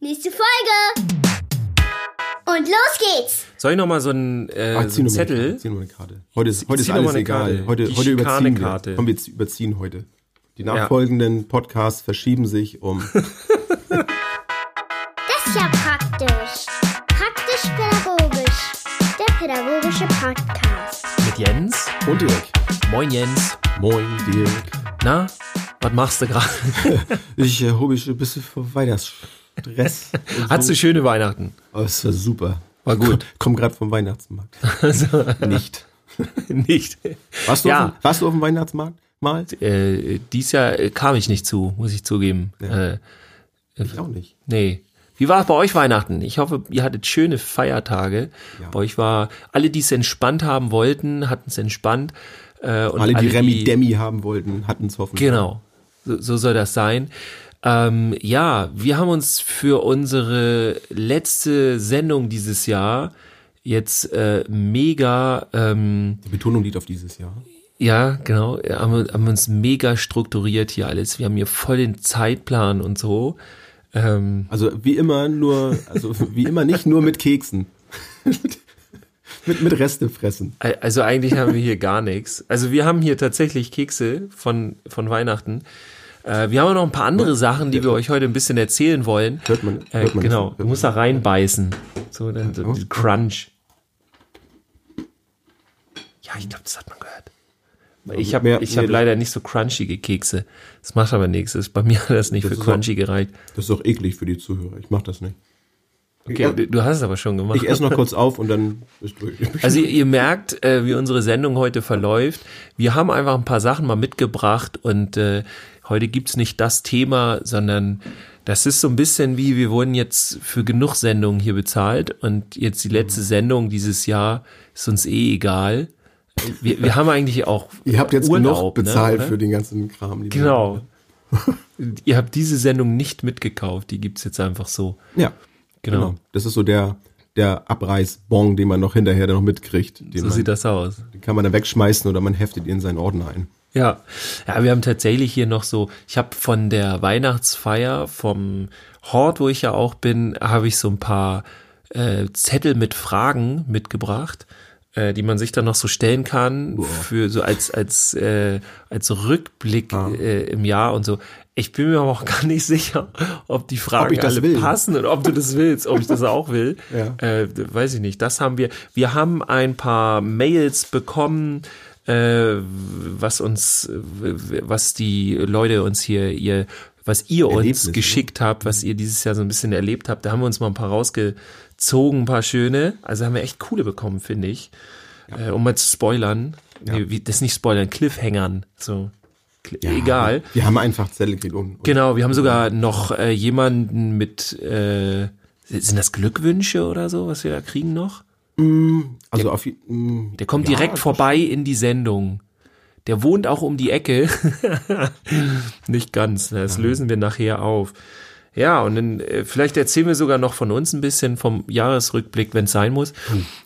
Nächste Folge. Und los geht's. Soll ich noch mal so einen, äh, Ach, so einen Zettel? zieh noch mal eine Karte. Heute ist, heute ist alles eine egal. Karte. Heute, Die heute überziehen wir. Komm, wir überziehen heute. Die nachfolgenden Podcasts verschieben sich um. Das ist ja praktisch. Praktisch-pädagogisch. Der pädagogische Podcast. Mit Jens. Und Dirk. Moin Jens. Moin, Dirk. Na, was machst du gerade? Ich äh, hole mich ein bisschen vor Weihnachtsstress. und Hattest so. du schöne Weihnachten? Aber es war super. War gut. Komm gerade vom Weihnachtsmarkt. Nicht. Nicht. Warst du, Ja. auf, dem- warst du auf dem Weihnachtsmarkt mal? Äh, dies Jahr äh, kam ich nicht zu, muss ich zugeben. Ja. Äh, Ich auch nicht. nee. Wie war es bei euch Weihnachten? Ich hoffe, ihr hattet schöne Feiertage. Ja. Bei euch war, alle, die es entspannt haben wollten, hatten es entspannt. Äh, und Alle, die Remi Demi haben wollten, hatten es hoffentlich. Genau, so, so soll das sein. Ähm, ja, wir haben uns für unsere letzte Sendung dieses Jahr jetzt äh, mega, ähm, Die Betonung liegt auf dieses Jahr. ja, genau, haben, wir- haben uns mega strukturiert hier alles. Wir haben hier voll den Zeitplan und so. Ähm, Also wie immer nur, also wie immer nicht nur mit Keksen. mit, mit Reste fressen. also eigentlich haben wir hier gar nichts. Also wir haben hier tatsächlich Kekse von, von Weihnachten. Äh, wir haben auch noch ein paar andere Sachen, die wir euch heute ein bisschen erzählen wollen. Hört man- äh, hört man das? genau, du musst da reinbeißen. So, dann so die Crunch. Ja, ich glaube, das hat man gehört. Ich habe hab leider nicht so crunchige Kekse. Das macht aber nichts. Das- Bei mir hat das nicht Das für crunchy gereicht. Das ist doch eklig für die Zuhörer. Ich mach das nicht. Okay, Ich, du, du hast es aber schon gemacht. ich esse noch kurz auf und dann ist durch. Also ihr, ihr merkt, äh, wie unsere Sendung heute verläuft. Wir haben einfach ein paar Sachen mal mitgebracht und äh, heute gibt's nicht das Thema, sondern das ist so ein bisschen wie, wir wurden jetzt für genug Sendungen hier bezahlt und jetzt die letzte Sendung dieses Jahr ist uns eh egal. Wir, wir haben eigentlich auch Ihr habt jetzt Urlaub, genug bezahlt ne, für den ganzen Kram. Genau. ihr habt diese Sendung nicht mitgekauft, die gibt's jetzt einfach so. Ja, Genau. genau. Das ist so der, der Abreißbon, den man noch hinterher dann noch mitkriegt. So man, sieht das aus. den kann man dann wegschmeißen oder man heftet ihn in seinen Ordner ein. Ja, ja, wir haben tatsächlich hier noch so, ich habe von der Weihnachtsfeier vom Hort, wo ich ja auch bin, habe ich so ein paar äh, Zettel mit Fragen mitgebracht, äh, die man sich dann noch so stellen kann für so als als äh, als Rückblick äh, im Jahr und so. Ich bin mir aber auch gar nicht sicher, ob die Fragen das alle will. passen und ob du das willst, ob ich das auch will. Ja. Äh, weiß ich nicht. Das haben wir. Wir haben ein paar Mails bekommen, was uns, was die Leute uns hier, ihr, was ihr uns Erlebnisse. geschickt habt, was ihr dieses Jahr so ein bisschen erlebt habt. Da haben wir uns mal ein paar rausgezogen, ein paar schöne. Also haben wir echt coole bekommen, finde ich. Äh, um mal zu spoilern. Nee, wie, das nicht spoilern, Cliffhangern. So. Cl- Egal. Wir haben einfach. Und, und Genau, wir haben sogar noch äh, jemanden mit, äh, sind das Glückwünsche oder so, was wir da kriegen noch? Also auf, mh, Der kommt ja, direkt vorbei in die Sendung. Der wohnt auch um die Ecke. Nicht ganz, ne, das lösen wir nachher auf. Ja, und dann äh, vielleicht erzählen wir sogar noch von uns ein bisschen vom Jahresrückblick, wenn es sein muss.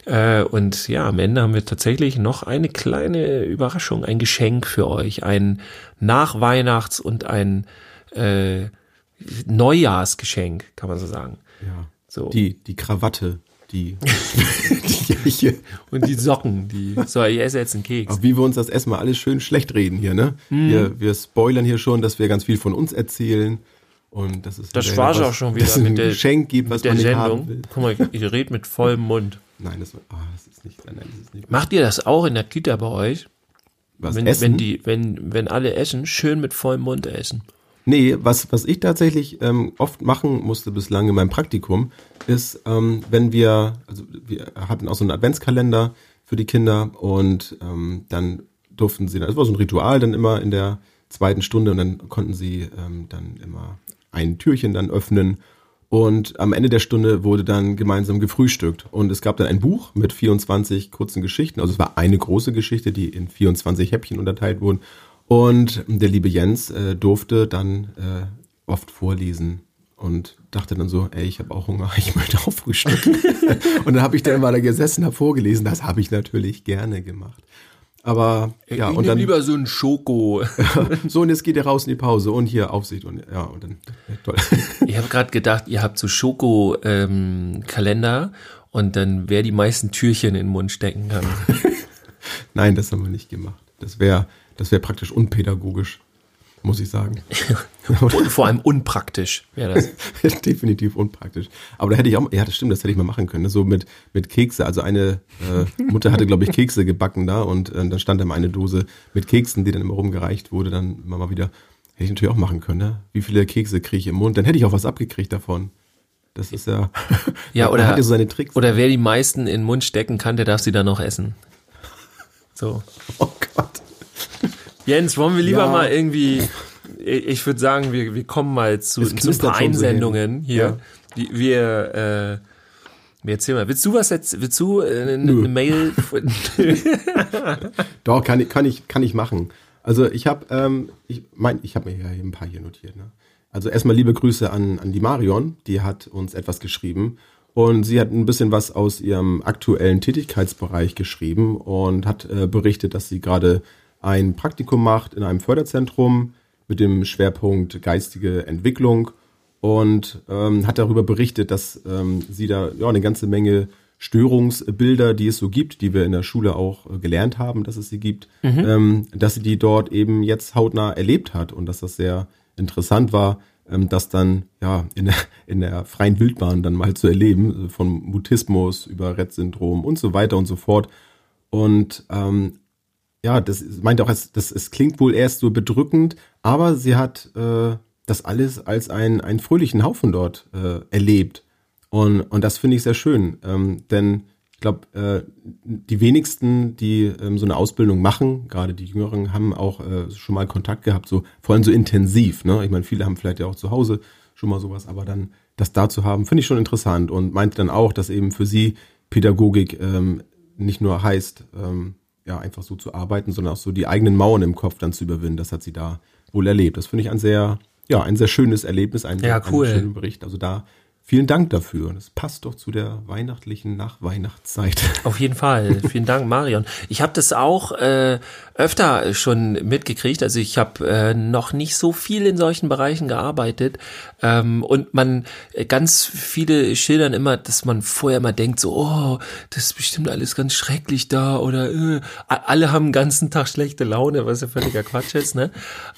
Äh, und ja, am Ende haben wir tatsächlich noch eine kleine Überraschung, ein Geschenk für euch, ein Nachweihnachts- und ein äh, Neujahrsgeschenk, kann man so sagen. Ja. So. Die, die Krawatte, die, die Jäche. Und die Socken, die. So, ich esse jetzt einen Keks. Auch wie wir uns das erstmal alles schön schlecht reden hier, ne? Mhm. Wir, wir spoilern hier schon, dass wir ganz viel von uns erzählen. Und das ist Das war's auch schon wieder dass es ein mit der- Geschenk gibt, was der man nicht Sendung. haben will. Guck mal, ich, ich rede mit vollem Mund. Nein, das, ah, das ist nicht, nein, das ist nicht. Macht ihr das auch in der Kita bei euch? Was Wenn, essen? wenn die, wenn, wenn alle essen, schön mit vollem Mund essen. Nee, was, was ich tatsächlich ähm, oft machen musste bislang in meinem Praktikum, ist, ähm, wenn wir, also wir hatten auch so einen Adventskalender für die Kinder und ähm, dann durften sie, das war so ein Ritual dann immer in der zweiten Stunde und dann konnten sie ähm, dann immer ein Türchen dann öffnen und am Ende der Stunde wurde dann gemeinsam gefrühstückt und es gab dann ein Buch mit 24 kurzen Geschichten, also es war eine große Geschichte, die in 24 Häppchen unterteilt wurden und der liebe Jens äh, durfte dann äh, oft vorlesen und dachte dann so, ey, ich habe auch Hunger, ich möchte auch frühstücken. und dann habe ich dann mal da gesessen, habe vorgelesen, das habe ich natürlich gerne gemacht. Aber ja, ich und dann lieber so ein Schoko. so und jetzt geht ihr raus in die Pause und hier Aufsicht und ja und dann ja, toll. ich habe gerade gedacht, ihr habt so Schoko-Kalender und dann wer die meisten Türchen in den Mund stecken kann. Nein, das haben wir nicht gemacht. Das wäre das wäre praktisch unpädagogisch, muss ich sagen. Und vor allem unpraktisch wäre das. Definitiv unpraktisch. Aber da hätte ich auch, ja, das stimmt, das hätte ich mal machen können. ne? So mit, mit Kekse. Also eine äh, Mutter hatte, glaube ich, Kekse gebacken da und äh, dann stand da mal eine Dose mit Keksen, die dann immer rumgereicht wurde. Dann immer mal wieder, hätte ich natürlich auch machen können. Ne? Wie viele Kekse kriege ich im Mund? Dann hätte ich auch was abgekriegt davon. Das ist ja. Ja, oder, hat ja so seine Tricks. oder wer die meisten in den Mund stecken kann, der darf sie dann noch essen. So. oh Gott. Jens, wollen wir lieber Ja. mal irgendwie, ich würde sagen, wir, wir kommen mal zu, zu ein paar so Einsendungen hin. hier. Ja. Wir, äh, wir erzählen mal. Willst du was jetzt, willst du äh, eine, eine Mail? Doch, kann ich, kann ich, kann ich machen. Also ich habe, ähm, ich mein, ich habe mir ja hier ein paar hier notiert. Ne? Also erstmal liebe Grüße an, an die Marion, die hat uns etwas geschrieben und sie hat ein bisschen was aus ihrem aktuellen Tätigkeitsbereich geschrieben und hat äh, berichtet, dass sie gerade ein Praktikum macht in einem Förderzentrum mit dem Schwerpunkt geistige Entwicklung und ähm, hat darüber berichtet, dass ähm, sie da ja eine ganze Menge Störungsbilder, die es so gibt, die wir in der Schule auch äh, gelernt haben, dass es sie gibt, ähm, dass sie die dort eben jetzt hautnah erlebt hat und dass das sehr interessant war, ähm, das dann ja in der, in der freien Wildbahn dann mal zu erleben, äh, von Mutismus über Rett-Syndrom und so weiter und so fort. Und ähm, ja, das meinte auch, es, das, es klingt wohl erst so bedrückend, aber sie hat äh, das alles als ein, einen fröhlichen Haufen dort äh, erlebt. Und, und das finde ich sehr schön, ähm, denn ich glaube, äh, die wenigsten, die ähm, so eine Ausbildung machen, gerade die Jüngeren, haben auch äh, schon mal Kontakt gehabt, so vor allem so intensiv. Ne? Ich meine, viele haben vielleicht ja auch zu Hause schon mal sowas, aber dann das da zu haben, finde ich schon interessant und meinte dann auch, dass eben für sie Pädagogik ähm, nicht nur heißt, ähm, ja, einfach so zu arbeiten, sondern auch so die eigenen Mauern im Kopf dann zu überwinden. Das hat sie da wohl erlebt. Das finde ich ein sehr, ja, ein sehr schönes Erlebnis, ein, Ja, cool. einen schönen Bericht. Also da vielen Dank dafür. Das passt doch zu der weihnachtlichen Nachweihnachtszeit. Auf jeden Fall. Vielen Dank, Marion. Ich habe das auch äh, öfter schon mitgekriegt. Also ich habe äh, noch nicht so viel in solchen Bereichen gearbeitet. Ähm, und man, äh, ganz viele schildern immer, dass man vorher immer denkt, so, oh, das ist bestimmt alles ganz schrecklich da oder äh, alle haben den ganzen Tag schlechte Laune, was ja völliger Quatsch ist, ne?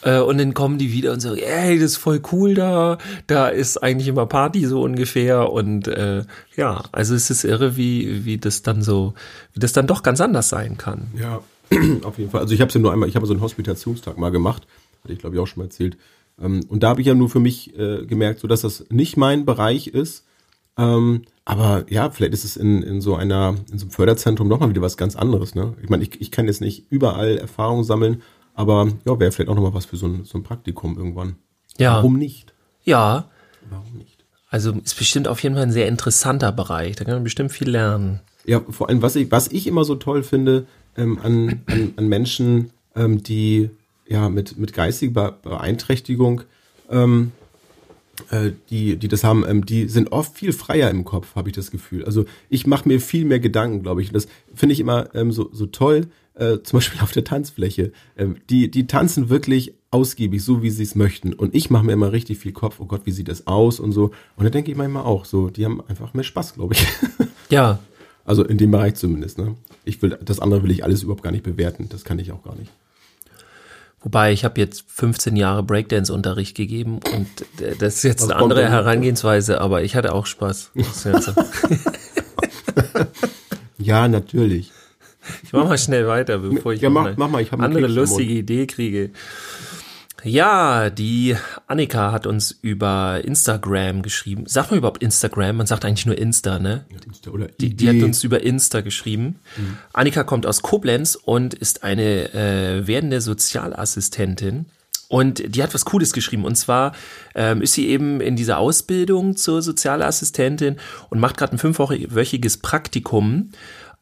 Äh, und dann kommen die wieder und so, ey, das ist voll cool da, da ist eigentlich immer Party so ungefähr. Und äh, ja, also es ist irre, wie, wie das dann so, wie das dann doch ganz anders sein kann. Ja, auf jeden Fall. Also ich habe es ja nur einmal, ich habe so einen Hospitationstag mal gemacht, hatte ich glaube ich auch schon mal erzählt. Ähm, und da habe ich ja nur für mich äh, gemerkt, so dass das nicht mein Bereich ist. Ähm, aber ja, vielleicht ist es in, in so einer, in so einem Förderzentrum nochmal wieder was ganz anderes. Ne? Ich meine, ich, ich kann jetzt nicht überall Erfahrung sammeln, aber ja, wäre vielleicht auch nochmal was für so ein, so ein Praktikum irgendwann. Ja. Warum nicht? Ja, Warum nicht? Also ist bestimmt auf jeden Fall ein sehr interessanter Bereich. Da kann man bestimmt viel lernen. Ja, vor allem, was ich, was ich immer so toll finde ähm, an, an, an Menschen, ähm, die ja mit, mit geistiger Be- Beeinträchtigung, ähm, äh, die, die das haben, ähm, die sind oft viel freier im Kopf, habe ich das Gefühl. Also ich mache mir viel mehr Gedanken, glaube ich. Und das finde ich immer ähm, so, so toll, äh, zum Beispiel auf der Tanzfläche. Ähm, die, die tanzen wirklich ausgiebig, so wie sie es möchten. Und ich mache mir immer richtig viel Kopf, oh Gott, wie sieht das aus und so. Und da denke ich manchmal auch so, die haben einfach mehr Spaß, glaube ich. Ja, Also in dem Bereich zumindest. Ne? Ich will, das andere will ich alles überhaupt gar nicht bewerten. Das kann ich auch gar nicht. Wobei ich habe jetzt 15 Jahre Breakdance-Unterricht gegeben und das ist jetzt Was eine andere? Herangehensweise, aber ich hatte auch Spaß. Ja, natürlich. Ich mach mal schnell weiter, bevor ich Ja, mach- eine mach mal, ich hab einen andere lustige Idee kriege. Ja, die Annika hat uns über Instagram geschrieben. Sagt man überhaupt Instagram? Man sagt eigentlich nur Insta, ne? Oder Die, die hat uns über Insta geschrieben. Annika kommt aus Koblenz und ist eine äh, werdende Sozialassistentin. Und die hat was Cooles geschrieben. Und zwar ähm, ist sie eben in dieser Ausbildung zur Sozialassistentin und macht gerade ein fünfwöchiges Praktikum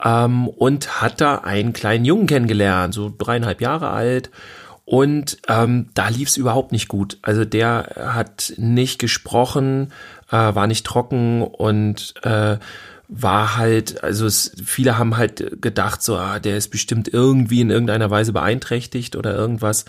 ähm, und hat da einen kleinen Jungen kennengelernt, so dreieinhalb Jahre alt. Und ähm, da lief es überhaupt nicht gut. Also der hat nicht gesprochen, äh, war nicht trocken und äh, war halt, also es, viele haben halt gedacht, so, ah, der ist bestimmt irgendwie in irgendeiner Weise beeinträchtigt oder irgendwas.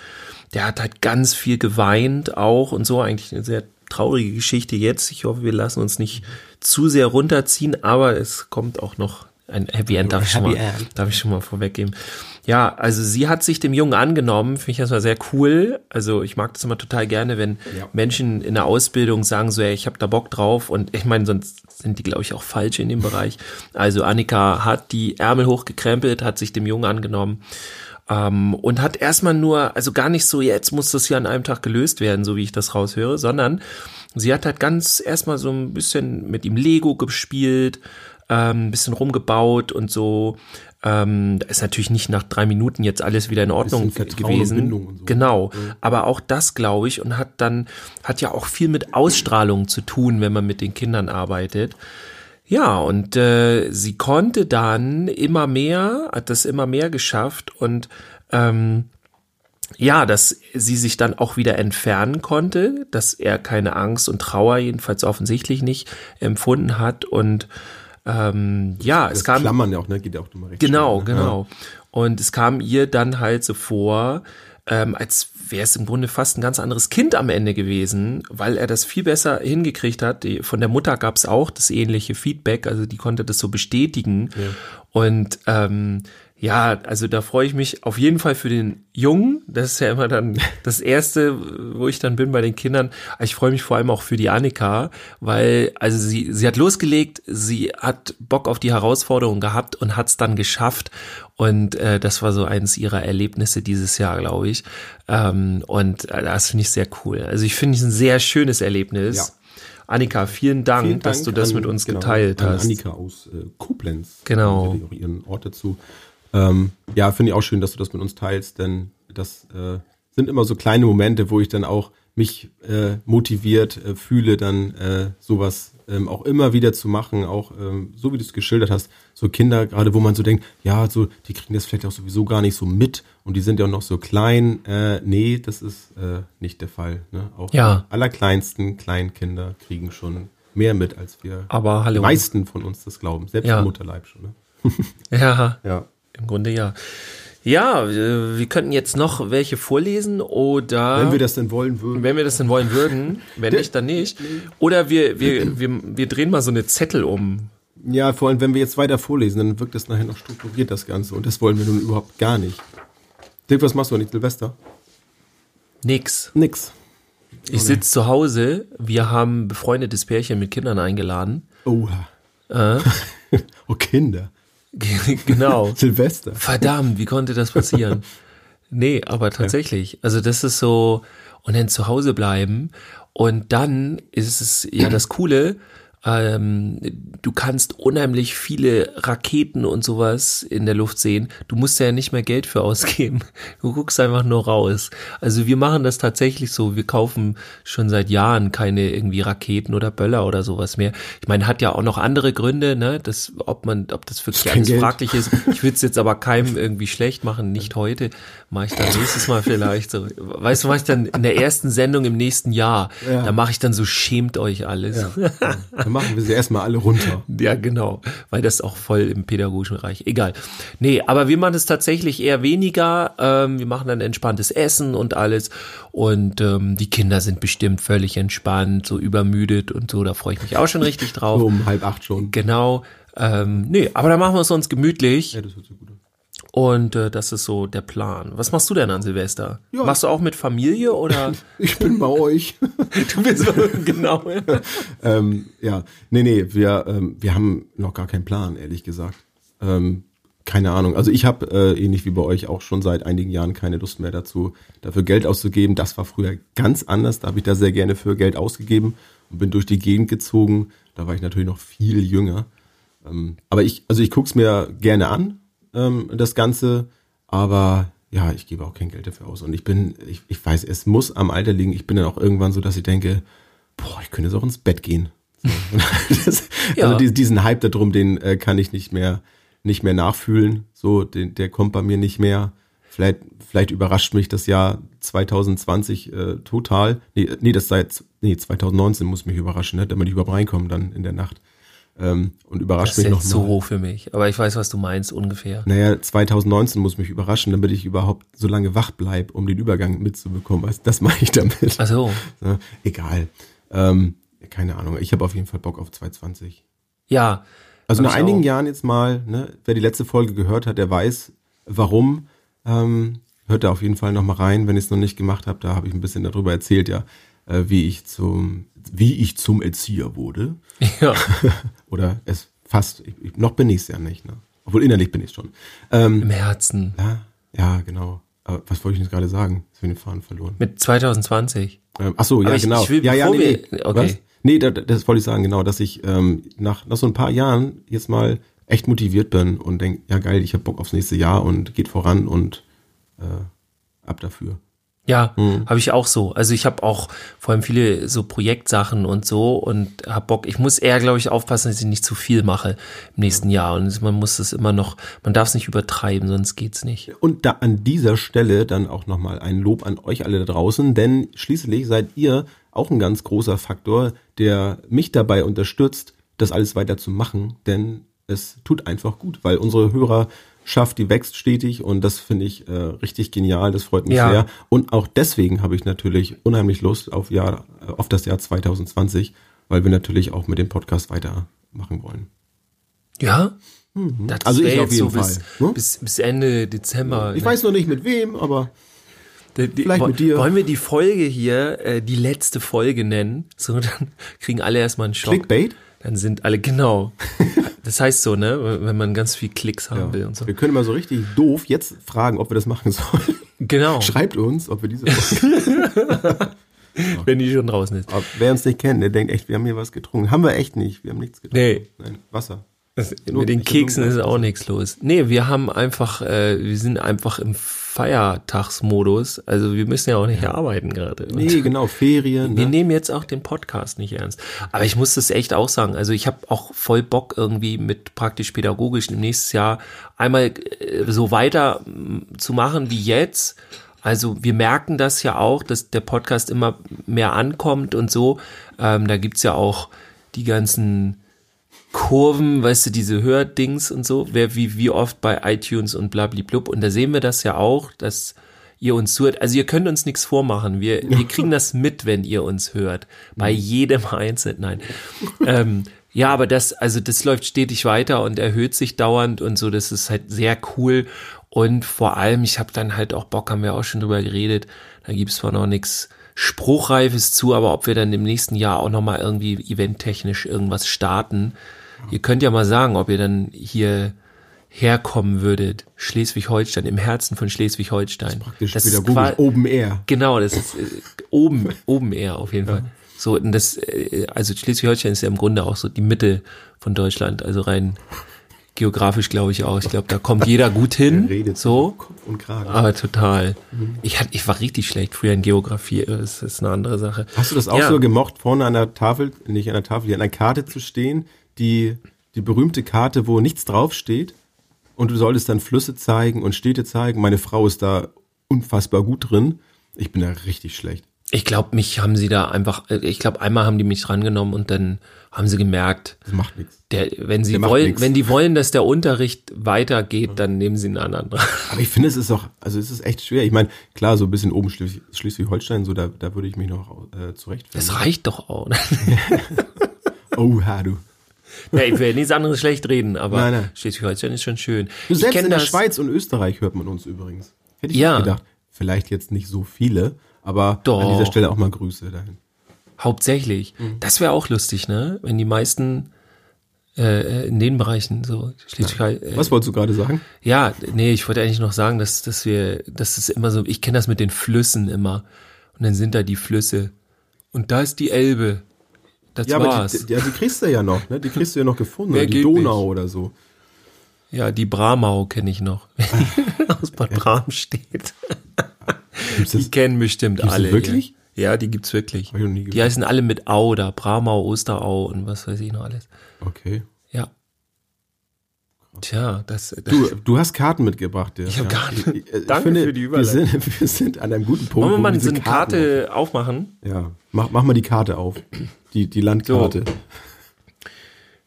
Der hat halt ganz viel geweint auch und so, eigentlich eine sehr traurige Geschichte jetzt. Ich hoffe, wir lassen uns nicht zu sehr runterziehen, aber es kommt auch noch ein Happy End, darf, ich schon, mal, darf ich schon mal vorweggeben. Ja, also sie hat sich dem Jungen angenommen, finde ich erstmal sehr cool. Also ich mag das immer total gerne, wenn Ja. Menschen in der Ausbildung sagen so, ey, ich habe da Bock drauf und ich meine, sonst sind die, glaube ich, auch falsch in dem Bereich. Also Annika hat die Ärmel hochgekrempelt, hat sich dem Jungen angenommen ähm, und hat erstmal nur, also gar nicht so, jetzt muss das ja an einem Tag gelöst werden, so wie ich das raushöre, sondern sie hat halt ganz erstmal so ein bisschen mit ihm Lego gespielt, ähm, ein bisschen rumgebaut und so. Ähm, da ist natürlich nicht nach drei Minuten jetzt alles wieder in Ordnung gewesen. So. Genau. Aber auch das, glaube ich, und hat dann, hat ja auch viel mit Ausstrahlung zu tun, wenn man mit den Kindern arbeitet. Ja, und äh, sie konnte dann immer mehr, hat das immer mehr geschafft und ähm, ja, dass sie sich dann auch wieder entfernen konnte, dass er keine Angst und Trauer jedenfalls offensichtlich nicht empfunden hat und ähm, ja, Das es kam Klammern ja auch, ne? Geht ja auch immer recht Genau, schnell, ne? genau. Und es kam ihr dann halt so vor, ähm, als wäre es im Grunde fast ein ganz anderes Kind am Ende gewesen, weil er das viel besser hingekriegt hat. Von der Mutter gab es auch das ähnliche Feedback, also die konnte das so bestätigen. Und ähm, ja, also da freue ich mich auf jeden Fall für den Jungen. Das ist ja immer dann das Erste, wo ich dann bin bei den Kindern. Ich freue mich vor allem auch für die Annika, weil also sie sie hat losgelegt, sie hat Bock auf die Herausforderung gehabt und hat es dann geschafft. Und äh, das war so eines ihrer Erlebnisse dieses Jahr, glaube ich. Ähm, und äh, das finde ich sehr cool. Also ich finde es ein sehr schönes Erlebnis. Ja. Annika, vielen Dank, Vielen dass du Dank das an- mit uns genau, geteilt hast. Annika aus äh, Koblenz. Genau. Natürlich auch ihren Ort dazu. Ähm, ja, finde ich auch schön, dass du das mit uns teilst, denn das äh, sind immer so kleine Momente, wo ich dann auch mich äh, motiviert äh, fühle, dann äh, sowas ähm, auch immer wieder zu machen, auch ähm, so wie du es geschildert hast, so Kinder, gerade wo man so denkt, ja, so, die kriegen das vielleicht auch sowieso gar nicht so mit und die sind ja auch noch so klein. Äh, nee, das ist äh, nicht der Fall. Ne? Auch Ja. die allerkleinsten Kleinkinder kriegen schon mehr mit, als wir Aber hallo. die meisten von uns das glauben, selbst Ja. im Mutterleib schon. Ne? Ja, Ja. Im Grunde ja. Ja, äh, wir könnten jetzt noch welche vorlesen oder Wenn wir das denn wollen würden. wenn wir das denn wollen würden, wenn nicht, dann nicht. Oder wir, wir, wir, wir drehen mal so eine Zettel um. Ja, vor allem, wenn wir jetzt weiter vorlesen, dann wirkt das nachher noch strukturiert, das Ganze. Und das wollen wir nun überhaupt gar nicht. Dirk, was machst du an Silvester? Nix. Nix. Ich sitze zu Hause, wir haben befreundetes Pärchen mit Kindern eingeladen. Oha. Äh, Oh, Kinder. genau. Silvester. Verdammt, wie konnte das passieren? Nee, aber tatsächlich. Also das ist so, und dann zu Hause bleiben. Und dann ist es ja das Coole, ähm, du kannst unheimlich viele Raketen und sowas in der Luft sehen. Du musst ja nicht mehr Geld für ausgeben. Du guckst einfach nur raus. Also wir machen das tatsächlich so. Wir kaufen schon seit Jahren keine irgendwie Raketen oder Böller oder sowas mehr. Ich meine, hat ja auch noch andere Gründe, ne? Das, ob man, ob das wirklich alles Geld. fraglich ist. Ich will es jetzt aber keinem irgendwie schlecht machen. Nicht heute. Mache ich dann nächstes Mal vielleicht so. Weißt du, mache ich dann in der ersten Sendung im nächsten Jahr. Ja. Da mache ich dann so, schämt euch alles. Dann machen wir sie erstmal alle runter. Ja, genau, weil das auch voll im pädagogischen Bereich. Egal. Nee, aber wir machen es tatsächlich eher weniger. Ähm, wir machen dann entspanntes Essen und alles. Und ähm, die Kinder sind bestimmt völlig entspannt, so übermüdet und so. Da freue ich mich auch schon richtig drauf. So um halb acht schon. Genau. Ähm, nee, aber da machen wir es uns gemütlich. Ja, das hört sich gut an. Und äh, das ist so der Plan. Was machst du denn an Silvester? Ja. Machst du auch mit Familie oder? Ich bin bei euch. du bist genau. ähm, ja, nee, nee, wir, ähm, wir haben noch gar keinen Plan, ehrlich gesagt. Ähm, keine Ahnung. Also ich habe äh, ähnlich wie bei euch auch schon seit einigen Jahren keine Lust mehr dazu, dafür Geld auszugeben. Das war früher ganz anders. Da habe ich da sehr gerne für Geld ausgegeben und bin durch die Gegend gezogen. Da war ich natürlich noch viel jünger. Ähm, aber ich, also ich guck's mir gerne an, ähm, das Ganze. Aber ja, ich gebe auch kein Geld dafür aus. Und ich bin, ich, ich weiß, es muss am Alter liegen. Ich bin dann auch irgendwann so, dass ich denke, boah, ich könnte jetzt auch ins Bett gehen. So. das, Ja. Also diesen, Hype darum, den äh, kann ich nicht mehr, nicht mehr nachfühlen. So, den, der kommt bei mir nicht mehr. Vielleicht, vielleicht überrascht mich das Jahr 2020 äh, total. Nee, nee, das sei jetzt, nee, 2019 muss mich überraschen, ne, damit ich überhaupt reinkomme dann in der Nacht. Ähm, und überrascht Das ist mich noch jetzt zu mal. hoch für mich. Aber ich weiß, was du meinst, ungefähr. Naja, 2019 muss mich überraschen, damit ich überhaupt so lange wach bleib, um den Übergang mitzubekommen. Also das mache ich damit. Ach so. Ja, egal. Ähm, keine Ahnung. Ich habe auf jeden Fall Bock auf 2020. Ja. Also nach einigen auch. Jahren jetzt mal, ne, wer die letzte Folge gehört hat, der weiß, warum. Ähm, hört da auf jeden Fall noch mal rein, wenn ich es noch nicht gemacht habe. Da habe ich ein bisschen darüber erzählt, ja, äh, wie ich zum, wie ich zum Erzieher wurde. Ja. Oder es fast, ich, noch bin ich es ja nicht, ne? Obwohl innerlich bin ich schon. Ähm, Im Herzen. ja, ja, genau. Aber was wollte ich jetzt gerade sagen? Jetzt habe ich den Faden verloren. Mit 2020. Ähm, ach so, ja, ich- genau. ich will, ja, ja, nee, nee. okay. Was? Nee, das, das wollte ich sagen, genau, dass ich ähm, nach, nach so ein paar Jahren jetzt mal echt motiviert bin und denke, ja geil, ich habe Bock aufs nächste Jahr und geht voran und äh, ab dafür. Ja, Mhm. habe ich auch so. Also ich habe auch vor allem viele so Projektsachen und so und hab Bock. Ich muss eher, glaube ich, aufpassen, dass ich nicht zu viel mache im nächsten Jahr. Und man muss das immer noch, man darf es nicht übertreiben, sonst geht's nicht. Und da an dieser Stelle dann auch nochmal ein Lob an euch alle da draußen, denn schließlich seid ihr auch ein ganz großer Faktor, der mich dabei unterstützt, das alles weiter zu machen, denn es tut einfach gut, weil unsere Hörerschaft, die wächst stetig und das finde ich äh, richtig genial, das freut mich Ja. sehr. Und auch deswegen habe ich natürlich unheimlich Lust auf, Jahr, äh, auf das Jahr 2020, weil wir natürlich auch mit dem Podcast weitermachen wollen. Ja? Das Also ich auf jeden so bis, Fall, ne? bis, bis Ende Dezember. Ich ne? weiß noch nicht mit wem, aber Die, die, Vielleicht mit dir. Wollen wir die Folge hier äh, die letzte Folge nennen? So, dann kriegen alle erstmal einen Schock. Clickbait? Dann sind alle, genau. Das heißt so, ne? Wenn man ganz viel Klicks haben will und so. Wir können mal so richtig doof jetzt fragen, ob wir das machen sollen. Genau. Schreibt uns, ob wir diese. Wenn die schon draußen ist. Aber wer uns nicht kennt, der denkt echt, wir haben hier was getrunken. Haben wir echt nicht. Wir haben nichts getrunken. Nee. Nein, Wasser. Mit Nur- den Keksen ist auch nichts los. Nee, wir haben einfach, äh, wir sind einfach im Feiertagsmodus. Also wir müssen ja auch nicht arbeiten gerade. Nee, genau, Ferien. Wir Ne? nehmen jetzt auch den Podcast nicht ernst. Aber ich muss das echt auch sagen. Also ich habe auch voll Bock irgendwie mit praktisch pädagogisch im nächsten Jahr einmal äh, so weiter zu machen wie jetzt. Also wir merken das ja auch, dass der Podcast immer mehr ankommt und so. Ähm, da gibt's ja auch die ganzen Kurven, weißt du, diese Hördings und so, wer wie, wie oft bei iTunes und blablablub. Und da sehen wir das ja auch, dass ihr uns hört. Also ihr könnt uns nichts vormachen. Wir, wir kriegen das mit, wenn ihr uns hört. Bei jedem Einzelnen. Nein. ähm, ja, aber das, also das läuft stetig weiter und erhöht sich dauernd und so. Das ist halt sehr cool. Und vor allem, ich habe dann halt auch Bock, haben wir auch schon drüber geredet. Da gibt's zwar noch nichts Spruchreifes zu, aber ob wir dann im nächsten Jahr auch nochmal irgendwie eventtechnisch irgendwas starten. Ihr könnt ja mal sagen, ob ihr dann hier herkommen würdet. Schleswig-Holstein, im Herzen von Schleswig-Holstein. Praktisch Das pädagogisch qua- Open Air. Genau, das ist äh, oben, oben eher auf jeden Fall. So, und das, äh, also Schleswig-Holstein ist ja im Grunde auch so die Mitte von Deutschland, also rein geografisch glaube ich auch. Ich glaube, da kommt jeder gut hin. Redet So. Und Kragen. Aber total. Ich, hat, ich war richtig schlecht früher in Geografie. Das ist eine andere Sache. Hast du das auch Ja. so gemocht, vorne an der Tafel, nicht an der Tafel, hier an der Karte zu stehen, die, die berühmte Karte, wo nichts draufsteht und du solltest dann Flüsse zeigen und Städte zeigen. Meine Frau ist da unfassbar gut drin. Ich bin da richtig schlecht. Ich glaube, mich haben sie da einfach, äh, ich glaube, einmal haben die mich drangenommen und dann haben sie gemerkt, Das macht nichts. der, wenn sie Der wollen, wenn die wollen, dass der Unterricht weitergeht, dann nehmen sie einen anderen dran. Aber ich finde, es ist auch, also es ist echt schwer. Ich meine, klar, so ein bisschen oben Schleswig- Schleswig-Holstein, so da, da würde ich mich noch äh, zurechtfinden. Das reicht doch auch. Oh, ha, du. Ja, ich will nichts anderes schlecht reden, aber. Schleswig-Holstein ist schon schön. Du, selbst in der das, Schweiz und Österreich hört man uns übrigens. Hätte ich Ja. gedacht. Vielleicht jetzt nicht so viele, aber Doch. an dieser Stelle auch mal Grüße dahin. Hauptsächlich. Mhm. Das wäre auch lustig, ne? Wenn die meisten äh, in den Bereichen so Schleswig äh, Was wolltest du gerade sagen? Ja, nee, ich wollte eigentlich noch sagen, dass, dass wir, dass es immer so, ich kenne das mit den Flüssen immer. Und dann sind da die Flüsse. Und da ist die Elbe. Das Ja, aber war's. die, die, ja, die kriegst du ja noch, ne? Die kriegst du ja noch gefunden. Mehr die Donau nicht. oder so. ja, die Bramau kenne ich noch. Aus Bad Bramstedt. Gibt's Die kennen bestimmt Gibt's alle. wirklich? Ja. Ja, die gibt's wirklich. Die heißen alle mit Au da, Bramau, Osterau und was weiß ich noch alles. Okay. Ja. Tja, das, das Du, du hast Karten mitgebracht. Ja. Ich hab ja. Karten. Ich, ich, Danke finde, für die wir Überleitung. sind, wir sind an einem guten Punkt. wollen wir mal diese so eine Karte aufmachen? auf- Ja, mach, mach mal die Karte auf. Die, die Landkarte.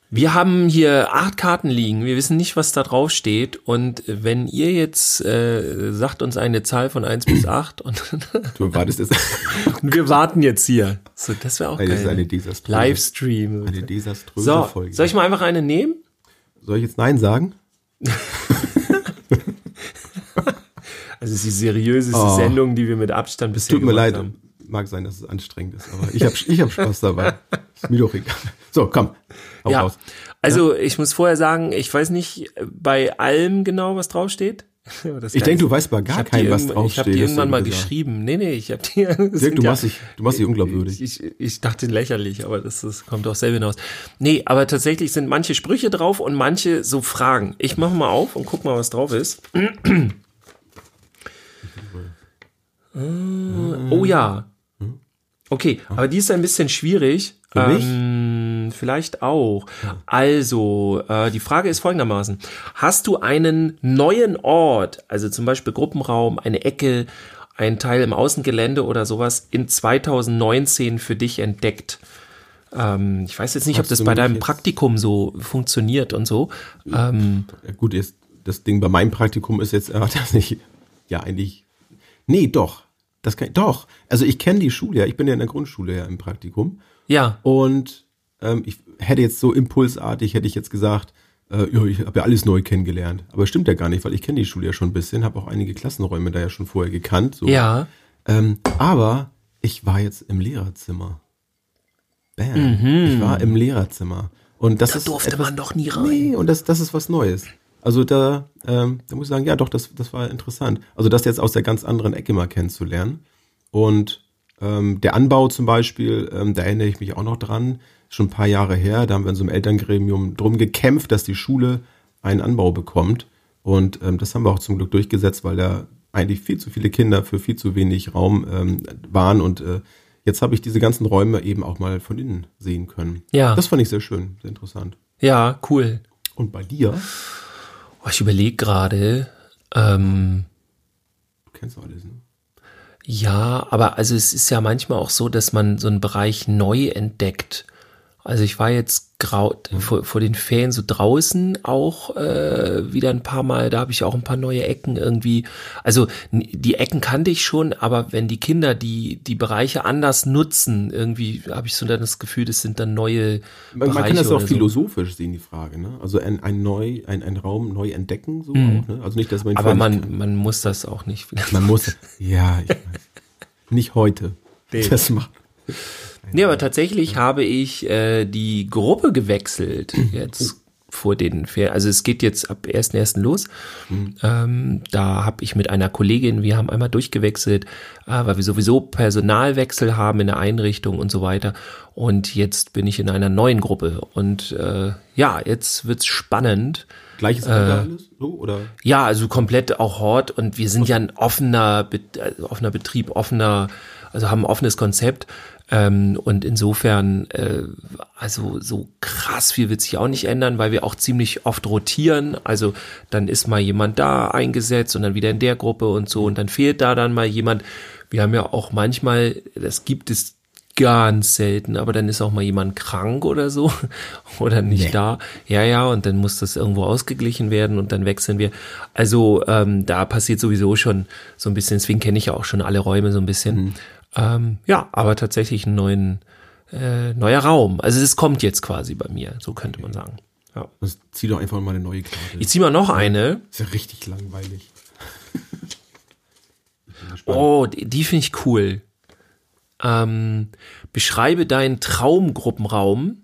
Wir haben hier acht Karten liegen. Wir wissen nicht, was da drauf steht. Und wenn ihr jetzt äh, sagt uns eine Zahl von eins bis acht und, Du wartest jetzt. und wir warten jetzt hier. So, das wäre auch Das ist geil. eine desaströse- Livestream. Eine desaströse So, Folge. soll ich mal einfach eine nehmen? Soll ich jetzt Nein sagen? Also es ist die seriöseste Oh. Sendung, die wir mit Abstand bisher Tut mir gemacht leid. haben. Mag sein, dass es anstrengend ist, aber ich habe ich hab Spaß dabei. Ist mir doch egal. So, komm. Hau Ja, raus. also ich muss vorher sagen, ich weiß nicht bei allem genau, was draufsteht. Ich denke, du weißt bei gar keinem, was irgendwann- Ich habe draufsteht. du irgendwann mal gesagt. geschrieben. Nee, nee, ich habe das Dirk, du ja- machst dich, du machst dich unglaubwürdig. Ich, ich, ich dachte lächerlich, aber das, das kommt auch selber hinaus. Nee, aber tatsächlich sind manche Sprüche drauf und manche so Fragen. Ich mache mal auf und guck mal, was drauf ist. Äh, oh ja. Okay, aber die ist ein bisschen schwierig. Für mich? Ähm, vielleicht auch. Also, äh, die Frage ist folgendermaßen. Hast du einen neuen Ort, also zum Beispiel Gruppenraum, eine Ecke, ein Teil im Außengelände oder sowas in 2019 für dich entdeckt? Ähm, ich weiß jetzt nicht, ob Hast das du bei deinem Praktikum so funktioniert und so. Ähm, Ja, gut, jetzt, das Ding bei meinem Praktikum ist jetzt, äh, das nicht, ja, eigentlich, nee, doch. Das kann, doch. Also ich kenne die Schule ja, ich bin ja in der Grundschule ja im Praktikum. ja, Und ähm, ich hätte jetzt so impulsartig, hätte ich jetzt gesagt, äh, ja, ich habe ja alles neu kennengelernt. Aber stimmt ja gar nicht, weil ich kenne die Schule ja schon ein bisschen, habe auch einige Klassenräume da ja schon vorher gekannt. So. ja. Ähm, aber ich war jetzt im Lehrerzimmer. Bam. Ich war im Lehrerzimmer. Und das Mhm. Da ist durfte etwas, man doch nie rein. Nee, und das, das ist was Neues. Also da, ähm, da muss ich sagen, ja doch, das, das war interessant. Also das jetzt aus der ganz anderen Ecke mal kennenzulernen. Und ähm, der Anbau zum Beispiel, ähm, da erinnere ich mich auch noch dran, schon ein paar Jahre her, da haben wir in so einem Elterngremium drum gekämpft, dass die Schule einen Anbau bekommt. Und ähm, das haben wir auch zum Glück durchgesetzt, weil da eigentlich viel zu viele Kinder für viel zu wenig Raum ähm, waren. Und äh, jetzt habe ich diese ganzen Räume eben auch mal von innen sehen können. Ja. Das fand ich sehr schön, sehr interessant. Ja, cool. Und bei dir? Oh, ich überlege gerade. Ähm, Du kennst alles, ne? Ja, aber also es ist ja manchmal auch so, dass man so einen Bereich neu entdeckt. Also ich war jetzt grau vor, vor den Ferien so draußen auch äh, wieder ein paar Mal, da habe ich auch ein paar neue Ecken irgendwie. Also die Ecken kannte ich schon, aber wenn die Kinder die die Bereiche anders nutzen, irgendwie habe ich so dann das Gefühl, das sind dann neue Man, man Bereiche kann das auch philosophisch sehen, die Frage, ne? Also ein, ein neu, ein, ein Raum neu entdecken, so auch, ne? Also nicht, dass man. Aber man man muss das auch nicht. man muss, ja, ich weiß. Nicht heute. Nee. Das macht. Nee, aber tatsächlich habe ich äh, die Gruppe gewechselt jetzt vor den Ferien. Also es geht jetzt ab 1.1. los. Ähm, da habe ich mit einer Kollegin, wir haben einmal durchgewechselt, äh, weil wir sowieso Personalwechsel haben in der Einrichtung und so weiter. Und jetzt bin ich in einer neuen Gruppe. Und äh, ja, jetzt wird's spannend. Gleiches Äh. Alter alles? So? Oder? Ja, also komplett auch Hort und wir sind ja ein offener, äh, offener Betrieb, offener, also haben ein offenes Konzept. Ähm, und insofern, äh, also so krass viel wird sich auch nicht ändern, weil wir auch ziemlich oft rotieren. Also dann ist mal jemand da eingesetzt und dann wieder in der Gruppe und so und dann fehlt da dann mal jemand. Wir haben ja auch manchmal, das gibt es ganz selten, aber dann ist auch mal jemand krank oder so oder nicht da. Ja, ja, und dann muss das irgendwo ausgeglichen werden und dann wechseln wir. Also ähm, da passiert sowieso schon so ein bisschen, deswegen kenne ich ja auch schon alle Räume so ein bisschen. Ähm, ja, aber tatsächlich ein neuen, äh, neuer Raum. Also es kommt jetzt quasi bei mir, so könnte man sagen. Ja. Das zieh doch einfach mal eine neue Karte. Ich zieh mal noch eine. ist ja richtig langweilig. Oh, die, die finde ich cool. Ähm, beschreibe deinen Traumgruppenraum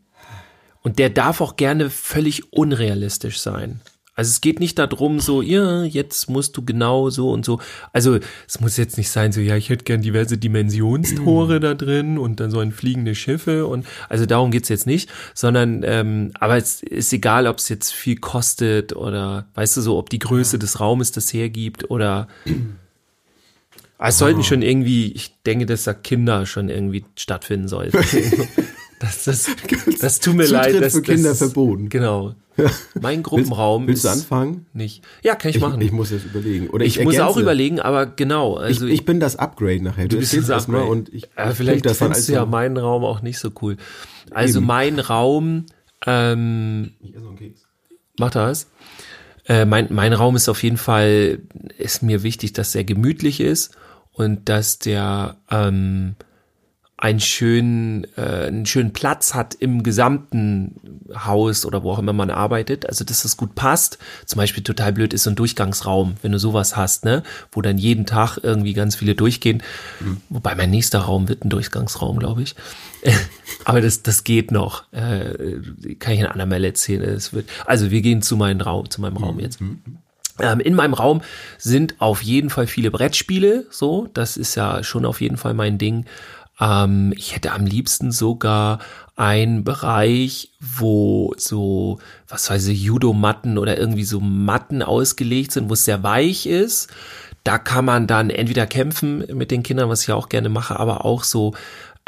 und der darf auch gerne völlig unrealistisch sein. Also es geht nicht darum, so, ja, jetzt musst du genau so und so. Also es muss jetzt nicht sein, so, ja, ich hätte gern diverse Dimensionstore da drin und dann so ein fliegende Schiffe und also darum geht's jetzt nicht, sondern ähm, aber es ist egal, ob es jetzt viel kostet oder weißt du so, ob die Größe des Raumes das hergibt oder Es sollten schon irgendwie, ich denke, dass da Kinder schon irgendwie stattfinden sollten. das, das, das tut mir Zutritt leid. Das, für Kinder das, verboten. Genau. Mein Gruppenraum Willst du ist anfangen? nicht. Ja, kann ich, Ich, machen. ich Ich, muss jetzt überlegen. Oder muss ergänze. auch überlegen, aber genau. Also ich, ich bin das Upgrade nachher. Du, bist erzählst das das mal Upgrade. und ich ja, ich vielleicht das findest du ja so- meinen Raum auch nicht so cool. Also Eben. mein Raum Ähm, Ich esse noch einen Keks. mach das. Äh, mein, mein Raum ist auf jeden Fall, ist mir wichtig, dass er gemütlich ist und dass der ähm, einen schönen, äh, einen schönen Platz hat im gesamten Haus oder wo auch immer man arbeitet. Also dass das gut passt. Zum Beispiel total blöd ist so ein Durchgangsraum, wenn du sowas hast, ne, wo dann jeden Tag irgendwie ganz viele durchgehen. Wobei mein nächster Raum wird ein Durchgangsraum, glaube ich. Aber das, das geht noch. Äh, kann ich in einer Mail erzählen. Es wird, also wir gehen zu meinem Raum, zu meinem Raum jetzt. Ähm, in meinem Raum sind auf jeden Fall viele Brettspiele, so, das ist ja schon auf jeden Fall mein Ding. Ähm, ich hätte am liebsten sogar einen Bereich, wo so, was weiß ich, Judo-Matten oder irgendwie so Matten ausgelegt sind, wo es sehr weich ist. Da kann man dann entweder kämpfen mit den Kindern, was ich ja auch gerne mache, aber auch so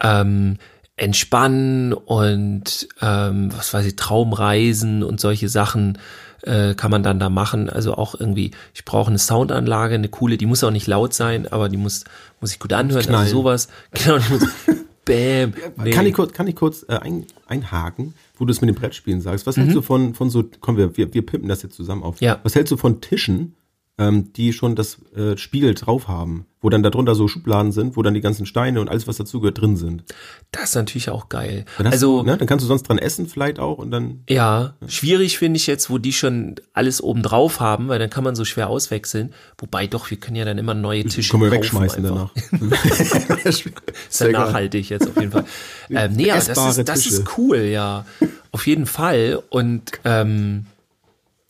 ähm, entspannen und ähm, was weiß ich, Traumreisen und solche Sachen äh, kann man dann da machen. Also auch irgendwie, ich brauche eine Soundanlage, eine coole, die muss auch nicht laut sein, aber die muss, muss ich gut anhören. Knallen. Also sowas. Genau, die muss, bam. Nee. Kann ich kurz, kann ich kurz äh, ein, einhaken, wo du es mit den Brettspielen sagst? Was hältst du von, von so, komm, wir, wir, wir pimpen das jetzt zusammen auf. Ja. Was hältst du von Tischen, ähm, die schon das äh, Spiel drauf haben, wo dann darunter so Schubladen sind, wo dann die ganzen Steine und alles, was dazugehört, drin sind? Das ist natürlich auch geil. Dann hast Also, ne, dann kannst du sonst dran essen vielleicht auch und dann Ja, schwierig finde ich jetzt, wo die schon alles oben drauf haben, weil dann kann man so schwer auswechseln. Wobei doch, wir können ja dann immer neue Tische können wir kaufen wegschmeißen einfach. danach. Ist ja nachhaltig jetzt auf jeden Fall. ähm, nee, aber das ist, das Tische. ist cool, ja. Auf jeden Fall. Und ähm,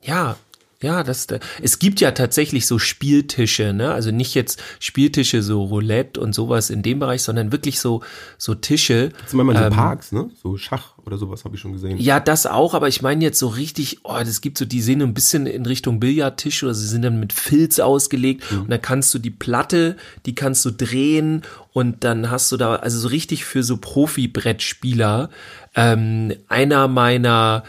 ja, ja, das, es gibt ja tatsächlich so Spieltische, ne? Also nicht jetzt Spieltische so Roulette und sowas in dem Bereich, sondern wirklich so so Tische. Das sind manchmal so Parks, ne? So Schach oder sowas habe ich schon gesehen. Ähm, Ja, das auch, aber ich meine jetzt so richtig, oh, das gibt so, die sehen ein bisschen in Richtung Billardtisch oder sie sind dann mit Filz ausgelegt und dann kannst du die Platte, die kannst du drehen und dann hast du da, also so richtig für so Profi-Brettspieler, ähm, einer meiner,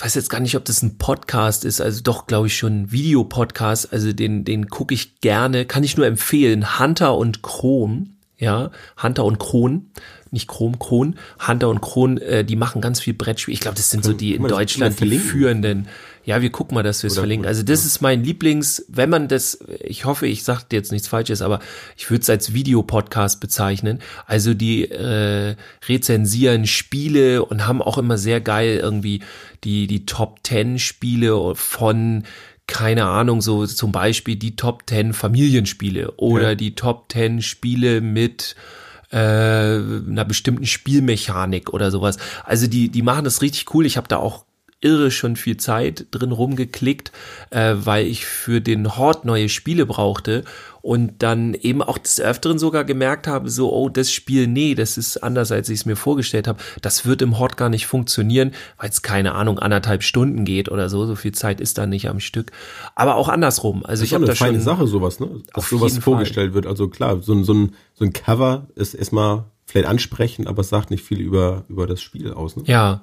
ich weiß jetzt gar nicht, ob das ein Podcast ist, also doch, glaube ich, schon ein Videopodcast, also den, den gucke ich gerne, kann ich nur empfehlen, Hunter und Kron, ja, Hunter und Kron, nicht Chrom, Kron, Hunter und Kron, äh, die machen ganz viel Brettspiel. Ich glaube, das sind so die in Deutschland die führenden. Ja, wir gucken mal, dass wir es verlinken. Also das ist mein Lieblings, wenn man das, ich hoffe, ich sage jetzt nichts Falsches, aber ich würde es als Videopodcast bezeichnen. Also die äh, rezensieren Spiele und haben auch immer sehr geil irgendwie die, die Top Ten Spiele von keine Ahnung, so zum Beispiel die Top 10 Familienspiele oder Ja. die Top 10 Spiele mit äh, einer bestimmten Spielmechanik oder sowas. Also die, die machen das richtig cool. Ich habe da auch irre schon viel Zeit drin rumgeklickt, äh, weil ich für den Hort neue Spiele brauchte und dann eben auch des Öfteren sogar gemerkt habe, so, oh, das Spiel, nee, das ist anders, als ich es mir vorgestellt habe. Das wird im Hort gar nicht funktionieren, weil es, keine Ahnung, anderthalb Stunden geht oder so. So viel Zeit ist da nicht am Stück. Aber auch andersrum. Also ich habe schon da eine feine schon. Sache, sowas, ne? Dass sowas jeden Fall. vorgestellt wird. Also klar, so ein, so ein, so ein Cover ist erstmal vielleicht ansprechend, aber es sagt nicht viel über, über das Spiel aus, ne? Ja.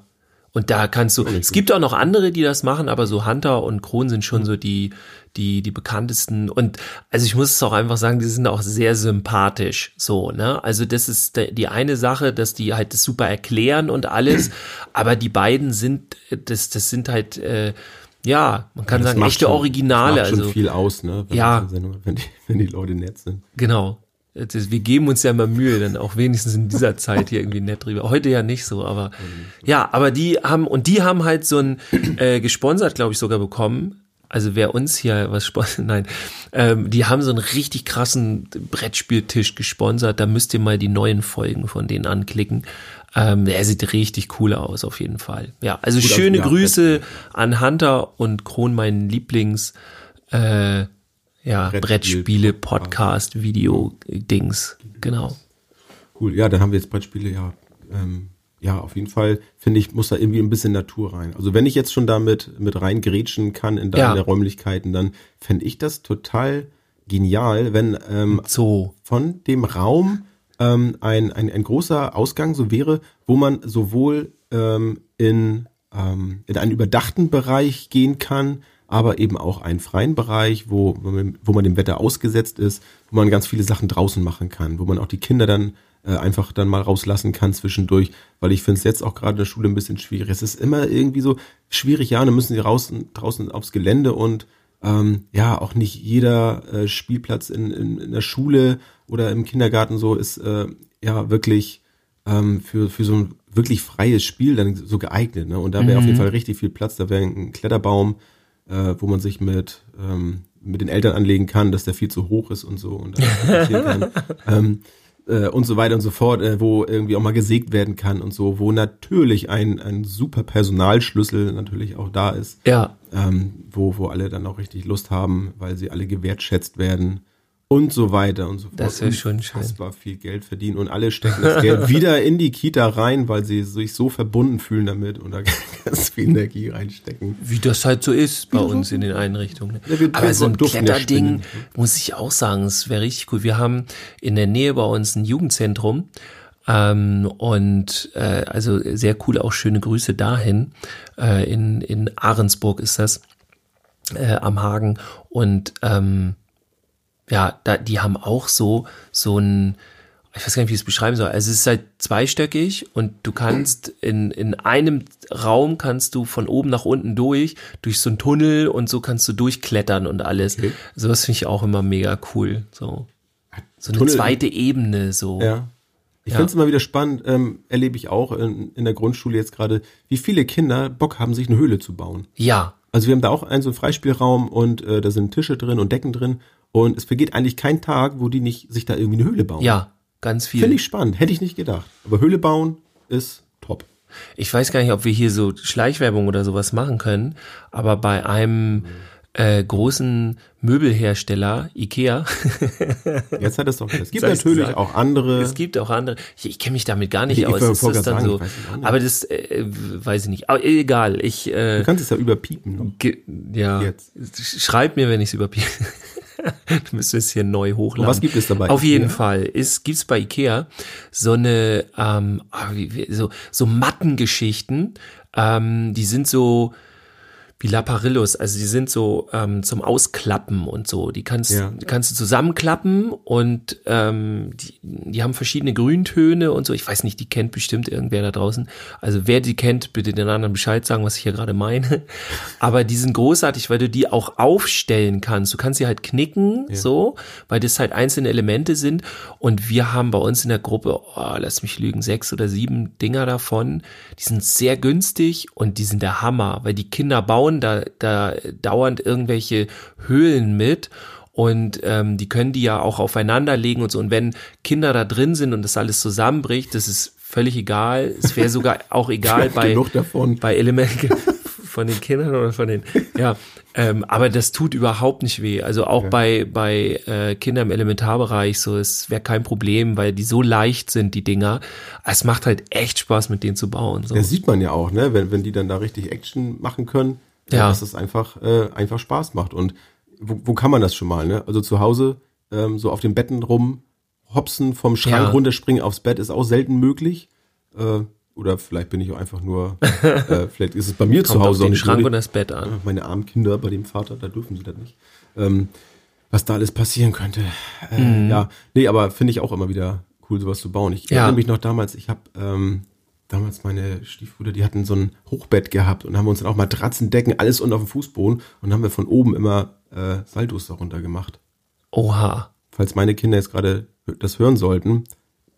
Und da kannst du, es gibt auch noch andere, die das machen, aber so Hunter und Kron sind schon so die, die, die bekanntesten. Und also ich muss es auch einfach sagen, die sind auch sehr sympathisch, so, ne? Also das ist die eine Sache, dass die halt das super erklären und alles, aber die beiden sind, das, das sind halt, äh, ja, man kann Das sagen, echte schon- Originale. Das macht schon Also, viel aus, ne? Wenn Ja. Sendung- Wenn die, wenn die Leute nett sind. Genau. Das, wir geben uns ja immer Mühe, dann auch wenigstens in dieser Zeit hier irgendwie nett drüber. Heute ja nicht so, aber ja, aber die haben und die haben halt so ein äh, gesponsert, glaube ich, sogar bekommen. Also wer uns hier was sponsert, nein, ähm, die haben so einen richtig krassen Brettspieltisch gesponsert. Da müsst ihr mal die neuen Folgen von denen anklicken. Ähm, der sieht richtig cool aus, auf jeden Fall. Ja, also Gut, also, schöne ja, Grüße an Hunter und Kron, meinen Lieblings äh, ja, Brettspiel- Brettspiele, Podcast, Video, Dings, genau. Cool, ja, dann haben wir jetzt Brettspiele, ja. Ähm, ja, auf jeden Fall, finde ich, muss da irgendwie ein bisschen Natur rein. Also wenn ich jetzt schon damit mit reingrätschen kann in deine Ja. Räumlichkeiten, dann fände ich das total genial, wenn ähm, So, von dem Raum ähm, ein, ein, ein großer Ausgang so wäre, wo man sowohl ähm, in, ähm, in einen überdachten Bereich gehen kann, aber eben auch einen freien Bereich, wo, wo man- dem Wetter ausgesetzt ist, wo man ganz viele Sachen draußen machen kann, wo man auch die Kinder dann äh, einfach dann mal rauslassen kann zwischendurch, weil ich finde es jetzt auch gerade in der Schule ein bisschen schwierig. Es ist immer irgendwie so schwierig, ja, dann müssen sie raus, draußen aufs Gelände und ähm, ja, auch nicht jeder äh, Spielplatz in, in, in der Schule oder im Kindergarten so ist äh, ja wirklich ähm, für, für so ein wirklich freies Spiel dann so geeignet. Ne? Und da wäre Mhm. auf jeden Fall richtig viel Platz. Da wäre ein Kletterbaum, äh, wo man sich mit, ähm, mit den Eltern anlegen kann, dass der viel zu hoch ist und so und ähm, äh, und so weiter und so fort, äh, wo irgendwie auch mal gesägt werden kann und so, wo natürlich ein, ein super Personalschlüssel natürlich auch da ist, Ja, ähm, wo, wo alle dann auch richtig Lust haben, weil sie alle gewertschätzt werden und so weiter und so fort. Das wär schon schön. Viel Geld verdienen und alle stecken das Geld wieder in die Kita rein, weil sie sich so verbunden fühlen damit und da ganz viel Energie reinstecken. wie das halt so ist bei uns in den Einrichtungen. Ja, Aber so ein Kletterding, spinnen. muss ich auch sagen, es wäre richtig cool. Wir haben in der Nähe bei uns ein Jugendzentrum ähm, und äh, also sehr cool, auch schöne Grüße dahin. Äh, in, in Ahrensburg ist das, äh, am Hagen. Und ähm, ja, da, die haben auch so, so ein, ich weiß gar nicht, wie ich es beschreiben soll. Also es ist halt zweistöckig und du kannst in, in einem Raum kannst du von oben nach unten durch, durch so einen Tunnel und so kannst du durchklettern und alles. Okay. Sowas finde ich auch immer mega cool. So, so eine Tunnel- zweite Ebene, so. Ja. Ich Ja. finde es immer wieder spannend, ähm, erlebe ich auch in, in der Grundschule jetzt gerade, wie viele Kinder Bock haben, sich eine Höhle zu bauen. Ja, Also wir haben da auch einen so einen Freispielraum und äh, da sind Tische drin und Decken drin und es vergeht eigentlich kein Tag, wo die nicht sich da irgendwie eine Höhle bauen. ja, ganz viel. Finde ich spannend, hätte ich nicht gedacht. Aber Höhle bauen ist top. Ich weiß gar nicht, ob wir hier so Schleichwerbung oder sowas machen können, aber bei einem äh, großen Möbelhersteller, Ikea, Jetzt hat es doch. Es gibt Soll natürlich auch andere. es gibt auch andere, ich, ich kenne mich damit gar nicht Ich- ich aus, wollte ist das dann sagen, so, ich aber das äh, weiß ich nicht, aber egal, ich, äh, du kannst es ja überpiepen. Ge, ja, Jetzt. schreib mir, wenn ich es überbiete. du müsstest hier neu hochladen. Und was gibt es dabei? Auf jeden? Fall ist gibt's bei Ikea so eine ähm, ah, so so Mattengeschichten, ähm, die sind so wie Laparillos, also die sind so ähm, zum Ausklappen und so. Die kannst, Ja. die kannst du zusammenklappen und ähm, die, die haben verschiedene Grüntöne und so. Ich weiß nicht, die kennt bestimmt irgendwer da draußen. Also wer die kennt, bitte den anderen Bescheid sagen, was ich hier gerade meine. Aber die sind großartig, weil du die auch aufstellen kannst. Du kannst sie halt knicken, so, weil das halt einzelne Elemente sind. Und wir haben bei uns in der Gruppe, oh, lass mich lügen, sechs oder sieben Dinger davon. Die sind sehr günstig und die sind der Hammer, weil die Kinder bauen da, da dauernd irgendwelche Höhlen mit und ähm, die können die ja auch aufeinander legen und so. Und wenn Kinder da drin sind und das alles zusammenbricht, das ist völlig egal. Es wäre sogar auch egal bei, bei Elementen von den Kindern oder von den, ja, ähm, aber das tut überhaupt nicht weh. Also auch bei, bei äh, Kindern im Elementarbereich, so, es wäre kein Problem, weil die so leicht sind, die Dinger. Es macht halt echt Spaß, mit denen zu bauen. So. Das sieht man ja auch, ne? Wenn, wenn die dann da richtig Action machen können, äh, Ja. dass es einfach, äh, einfach Spaß macht. Und wo, wo kann man das schon mal, ne? Also zu Hause ähm, so auf den Betten rum hopsen, vom Schrank Ja. runterspringen aufs Bett ist auch selten möglich. Äh, oder vielleicht bin ich auch einfach nur, äh, vielleicht ist es bei mir zu Kommt auf Hause den Schrank und das Bett an. meine armen Kinder bei dem Vater, da dürfen sie das nicht. Ähm, was da alles passieren könnte. Äh, Mhm. Ja, nee, aber finde ich auch immer wieder cool, sowas zu bauen. Ich Ja. erinnere mich noch damals, ich habe ähm, damals meine Stiefbrüder, die hatten so ein Hochbett gehabt und haben uns dann auch Matratzen, Decken, alles unten auf dem Fußboden und haben wir von oben immer äh, Saltos darunter gemacht. Oha. Falls meine Kinder jetzt gerade das hören sollten,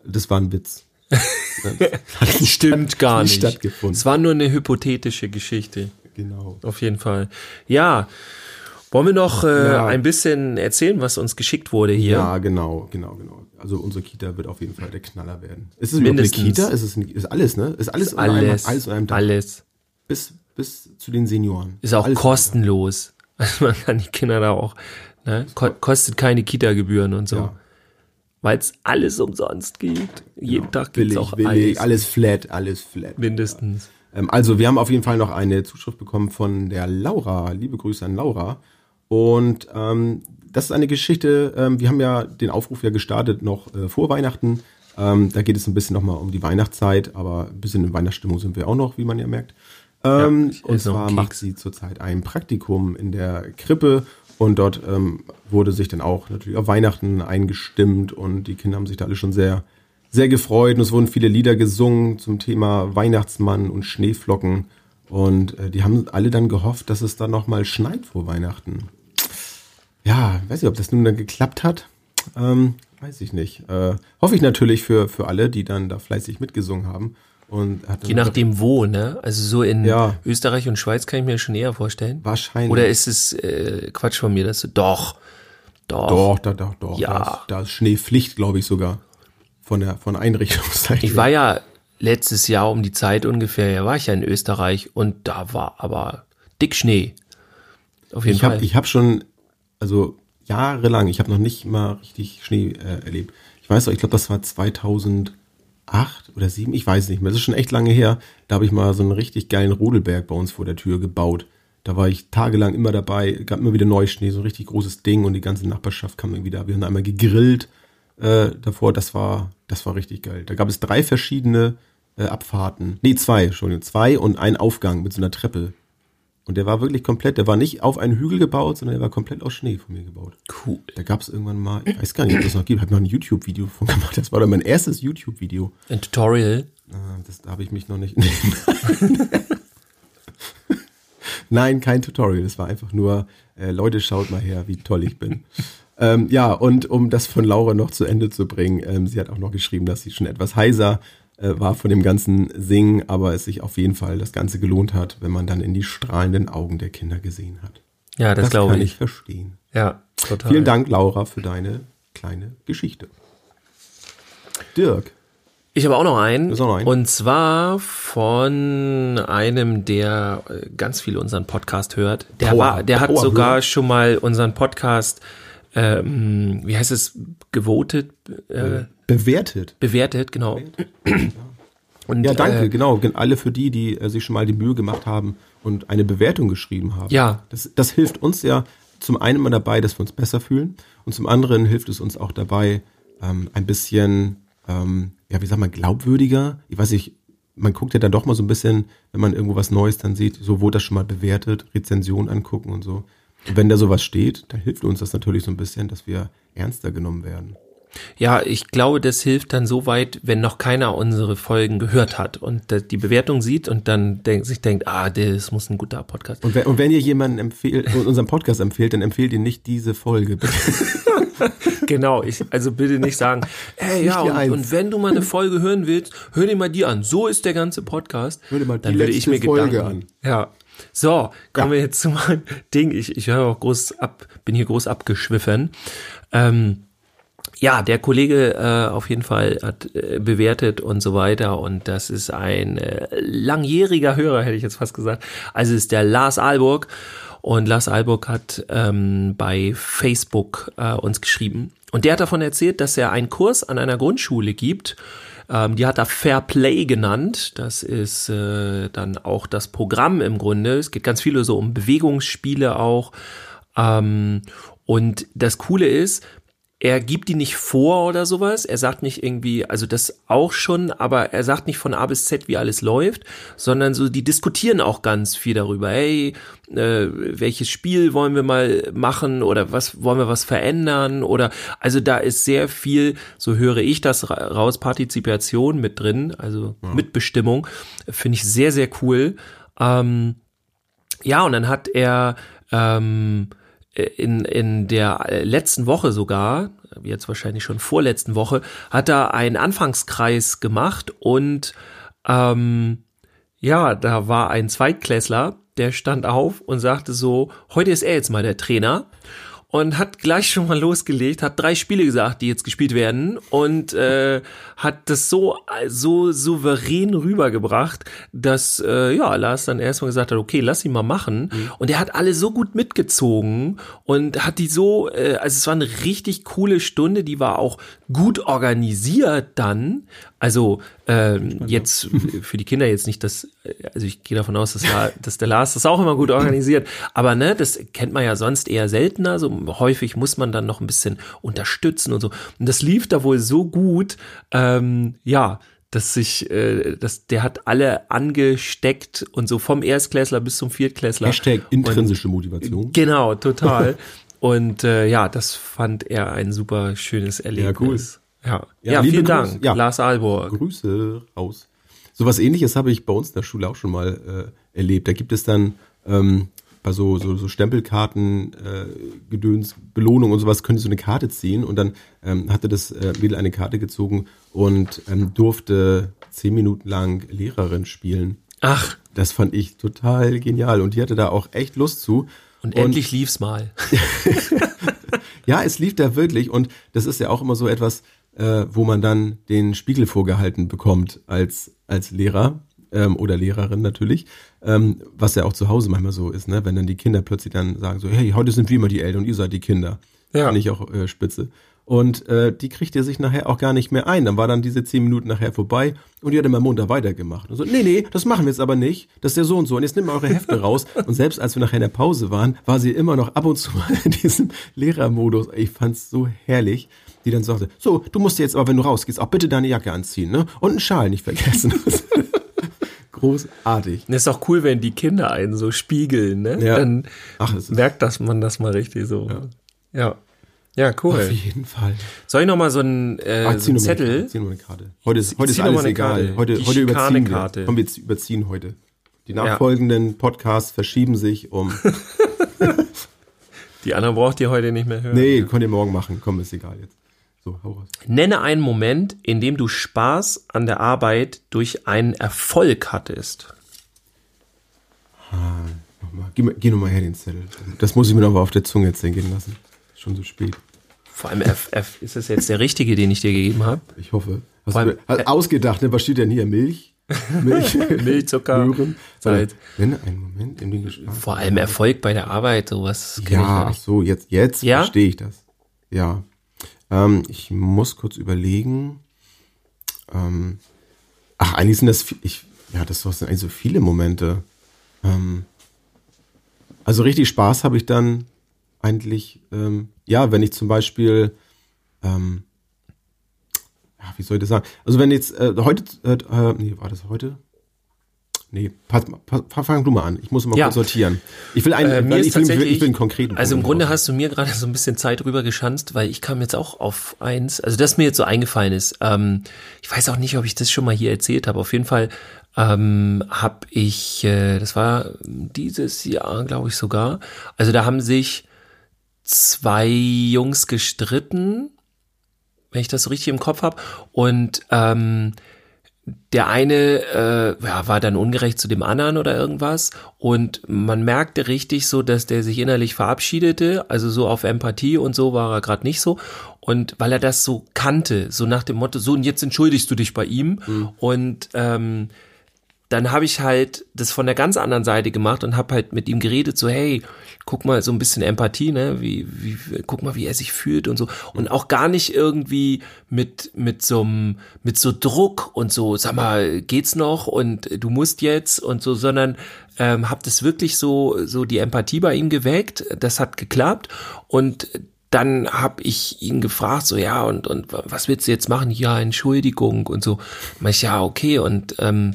das war ein Witz. Hat nicht Stimmt gar nicht nicht. stattgefunden. Es war nur eine hypothetische Geschichte. Genau. Auf jeden Fall. Ja. Wollen wir noch äh, Ja. ein bisschen erzählen, was uns geschickt wurde hier? Ja, genau, genau, genau. Also unsere Kita wird auf jeden Fall der Knaller werden. Ist es eine. Kita? Ist es ist alles, ne? Ist alles, einem- alles. alles unter einem Dach. alles. Bis, bis zu den Senioren. Ist auch alles kostenlos. Also man kann die Kinder da auch, ne? Ko kostet keine Kita-Gebühren und so. Ja. Weil es alles umsonst gibt. Jeden Tag gibt's Billig, auch billig, alles. alles flat, alles flat. Mindestens. Ähm, also wir haben auf jeden Fall noch eine Zuschrift bekommen von der Laura. Liebe Grüße an Laura. Und ähm, das ist eine Geschichte, ähm, wir haben ja den Aufruf ja gestartet noch äh, vor Weihnachten. Ähm, da geht es ein bisschen nochmal um die Weihnachtszeit, aber ein bisschen in Weihnachtsstimmung sind wir auch noch, wie man ja merkt. Ähm, ich und zwar macht sie zurzeit ein Praktikum in der Krippe und dort ähm, wurde sich dann auch natürlich auf Weihnachten eingestimmt und die Kinder haben sich da alle schon sehr sehr gefreut und es wurden viele Lieder gesungen zum Thema Weihnachtsmann und Schneeflocken. Und äh, die haben alle dann gehofft, dass es dann nochmal schneit vor Weihnachten. Ja, weiß nicht, ob das nun dann geklappt hat. Ähm, weiß ich nicht. Äh, hoffe ich natürlich für, für alle, die dann da fleißig mitgesungen haben. Und hat Je nachdem wo, ne? Also so in Ja. Österreich und Schweiz kann ich mir schon eher vorstellen. wahrscheinlich. Oder ist es äh, Quatsch von mir, dass du doch, doch, Doch, da, doch, doch. Ja. Da, ist, da ist Schneepflicht, glaube ich sogar. Von der von Einrichtungsseite. Ich war ja letztes Jahr um die Zeit ungefähr, ja, war ich ja in Österreich und da war aber dick Schnee. Auf jeden ich Fall. habe ich hab schon, also jahrelang, ich habe noch nicht mal richtig Schnee äh, erlebt. Ich weiß noch, ich glaube, das war 2008 oder 7, ich weiß nicht mehr. Das ist schon echt lange her. Da habe ich mal so einen richtig geilen Rodelberg bei uns vor der Tür gebaut. Da war ich tagelang immer dabei, gab immer wieder Neuschnee, so ein richtig großes Ding und die ganze Nachbarschaft kam irgendwie da. Wir haben einmal gegrillt äh, davor, das war, das war richtig geil. Da gab es drei verschiedene äh, Abfahrten. Nee, zwei, Entschuldigung, zwei und ein Aufgang mit so einer Treppe. Und der war wirklich komplett, der war nicht auf einen Hügel gebaut, sondern der war komplett aus Schnee von mir gebaut. cool. Da gab es irgendwann mal, ich weiß gar nicht, ob das noch gibt, habe noch ein YouTube-Video von gemacht. Das war dann mein erstes YouTube-Video. Ein Tutorial. Äh, Das da habe ich mich noch nicht. Nein, kein Tutorial. Es war einfach nur, äh, Leute, schaut mal her, wie toll ich bin. ähm, ja, und um das von Laura noch zu Ende zu bringen, ähm, sie hat auch noch geschrieben, dass sie schon etwas heiser äh, war von dem ganzen Singen, aber es sich auf jeden Fall das Ganze gelohnt hat, wenn man dann in die strahlenden Augen der Kinder gesehen hat. Ja, das, glaube kann ich. ich verstehen. Ja, total. Vielen Dank, Laura, für deine kleine Geschichte. Dirk. Ich habe auch noch einen. Auch noch einen? Und zwar von einem, der äh, ganz viel unseren Podcast hört. Der, Power- war, der hat sogar schon mal unseren Podcast, ähm, wie heißt es, gewotet, äh, Bewertet. bewertet, genau. Und, Ja, danke, Äh, genau. Gen- Alle für die, die äh, sich schon mal die Mühe gemacht haben und eine Bewertung geschrieben haben. Ja. Das, das hilft uns ja zum einen mal dabei, dass wir uns besser fühlen und zum anderen hilft es uns auch dabei, ähm, ein bisschen, ähm, ja, wie sag mal, glaubwürdiger. Ich weiß nicht, man guckt ja dann doch mal so ein bisschen, wenn man irgendwo was Neues dann sieht, so wurde das schon mal bewertet, Rezension angucken und so. Wenn da sowas steht, dann hilft uns das natürlich so ein bisschen, dass wir ernster genommen werden. Ja, ich glaube, das hilft dann so weit, wenn noch keiner unsere Folgen gehört hat und die Bewertung sieht und dann denk, sich denkt, ah, das muss ein guter Podcast. Und wenn, und wenn ihr jemanden empfehlt, unseren Podcast empfehlt, dann empfehlt ihr nicht diese Folge. Genau, ich, also bitte nicht sagen, hey, ja, und, und wenn du mal eine Folge hören willst, hör dir mal die an. So ist der ganze Podcast. Hör dir mal die Dann würde ich letzte mir Folge Gedanken. Ja. So, kommen Ja. wir jetzt zu meinem Ding. Ich, ich höre auch groß ab, bin hier groß abgeschwiffen. Ähm, ja, der Kollege äh, auf jeden Fall hat äh, bewertet und so weiter und das ist ein äh, langjähriger Hörer, hätte ich jetzt fast gesagt. Also ist der Lars Alburg und Lars Alburg hat ähm, bei Facebook äh, uns geschrieben und der hat davon erzählt, dass er einen Kurs an einer Grundschule gibt. Ähm, die hat er Fair Play genannt. Das ist äh, dann auch das Programm im Grunde. Es geht ganz viele so um Bewegungsspiele auch. Ähm, und das Coole ist, er gibt die nicht vor oder sowas. Er sagt nicht irgendwie, also das auch schon, aber er sagt nicht von A bis Z, wie alles läuft, sondern so, die diskutieren auch ganz viel darüber. Hey, äh, welches Spiel wollen wir mal machen oder was wollen wir was verändern oder also da ist sehr viel, so höre ich das ra- raus, Partizipation mit drin, also Mitbestimmung, finde ich sehr, sehr cool. Ähm, ja, und dann hat er ähm, in, in der äh, letzten Woche sogar, jetzt wahrscheinlich schon vorletzten Woche, hat er einen Anfangskreis gemacht und ähm, ja, da war ein Zweitklässler, der stand auf und sagte so, heute ist er jetzt mal der Trainer und hat gleich schon mal losgelegt, hat drei Spiele gesagt, die jetzt gespielt werden und äh, hat das so so souverän rübergebracht, dass äh, ja Lars dann erstmal gesagt hat, okay, lass ihn mal machen. Und er hat alle so gut mitgezogen und hat die so, äh, also es war eine richtig coole Stunde, die war auch gut organisiert dann, also ähm, jetzt für die Kinder jetzt nicht das, also ich gehe davon aus, dass, La- dass der Lars das auch immer gut organisiert, aber ne, das kennt man ja sonst eher seltener, so häufig muss man dann noch ein bisschen unterstützen und so. Und das lief da wohl so gut, ähm, ja, dass sich, äh, dass der hat alle angesteckt und so vom Erstklässler bis zum Viertklässler. Hashtag intrinsische Motivation. Genau, total. Und äh, ja, das fand er ein super schönes Erlebnis. cool. Ja, Ja, ja, vielen Grüße. Dank, Ja. Lars Alborg. Grüße raus. Sowas ähnliches habe ich bei uns in der Schule auch schon mal äh, erlebt. Da gibt es dann ähm, bei so, so, so Stempelkarten, äh, Gedöns, Belohnung und sowas, können Sie so eine Karte ziehen und dann ähm, hatte das äh, Mädel eine Karte gezogen und ähm, durfte zehn Minuten lang Lehrerin spielen. Ach, Das fand ich total genial und die hatte da auch echt Lust zu. Und, endlich lief's mal. Ja, es lief da wirklich und das ist ja auch immer so etwas, äh, wo man dann den Spiegel vorgehalten bekommt als, als Lehrer ähm, oder Lehrerin natürlich, ähm, was ja auch zu Hause manchmal so ist, ne? wenn dann die Kinder plötzlich dann sagen so, hey, heute sind wir immer die Eltern und ihr seid die Kinder. Ja. Finde ich auch äh, spitze. Und äh, die kriegte sich nachher auch gar nicht mehr ein. Dann war dann diese zehn Minuten nachher vorbei und die hat immer munter weitergemacht. Und so, nee, nee, das machen wir jetzt aber nicht. Das ist ja so und so. Und jetzt nimm mal eure Hefte raus. Und selbst als wir nachher in der Pause waren, war sie immer noch ab und zu mal in diesem Lehrermodus. Ich fand's so herrlich, die dann sagte, so, du musst jetzt aber, wenn du rausgehst, auch bitte deine Jacke anziehen, ne? Und einen Schal nicht vergessen. Großartig. Das ist auch cool, wenn die Kinder einen so spiegeln, ne? Ja. Dann Ach, merkt das man das mal richtig so. Ja. Ja, Auf cool. jeden Fall. Soll ich noch mal so einen, äh, Ah, so einen Zettel? Karte, Zieh noch mal eine Karte. Heute ist, heute ist alles egal. Karte. Heute, Die heute überziehen wir. Schikane-Karte. Komm, wir überziehen heute. Die nachfolgenden Podcasts verschieben sich um. Die anderen braucht ihr heute nicht mehr hören. nee, könnt ihr morgen machen. Komm, ist egal jetzt. So, hau raus. Nenne einen Moment, in dem du Spaß an der Arbeit durch einen Erfolg hattest. Nochmal. Geh, mal- geh nochmal her, den Zettel. Das muss ich mir noch mal auf der Zunge jetzt gehen lassen. Schon so spät. Vor allem F, F, ist das jetzt der richtige, den ich dir gegeben habe? Ich hoffe. Hast du hast ausgedacht, ne? Was steht denn hier? Milch? Milch? Milch, Zucker, Möhren? Salz. Nenne einen Moment, Vor allem Erfolg bei der Arbeit, sowas kenn ich Ja, so, jetzt, jetzt Ja? verstehe ich das. Ja. Ähm, ich muss kurz überlegen. Ähm, ach, eigentlich sind das, ich, ja, das sind eigentlich so viele Momente. Ähm, also richtig Spaß habe ich dann eigentlich, ähm, ja, wenn ich zum Beispiel, ähm, ja, wie soll ich das sagen? Also wenn jetzt äh, heute, äh, äh, nee, war das heute? Nee, pass, pass, fang du mal an. Ich muss mal Ja. kurz sortieren. Ich will einen, Äh, mir ich, will, ich, will, ich will einen konkreten. also im Grunde hast du mir gerade so ein bisschen Zeit rüber geschanzt, weil ich kam jetzt auch auf eins, also das mir jetzt so eingefallen ist. Ähm, ich weiß auch nicht, ob ich das schon mal hier erzählt habe. Auf jeden Fall ähm, habe ich, äh, das war dieses Jahr, glaube ich sogar. Also da haben sich zwei Jungs gestritten, wenn ich das so richtig im Kopf habe. Und ähm, der eine äh, ja, war dann ungerecht zu dem anderen oder irgendwas. Und man merkte richtig so, dass der sich innerlich verabschiedete, also so auf Empathie und so war er gerade nicht so. Und weil er das so kannte, so nach dem Motto, so und jetzt entschuldigst du dich bei ihm. Und ähm, dann habe ich halt das von der ganz anderen Seite gemacht und habe halt mit ihm geredet, so hey, guck mal, so ein bisschen Empathie, ne, wie, wie, guck mal, wie er sich fühlt und so. Und auch gar nicht irgendwie mit mit so einem mit so Druck und so, sag mal, geht's noch und du musst jetzt und so, sondern ähm, habe das wirklich so so die Empathie bei ihm geweckt, das hat geklappt. Und dann habe ich ihn gefragt, so ja, und, und was willst du jetzt machen? Ja, Entschuldigung und so. Mach ich, ja, okay, und ähm,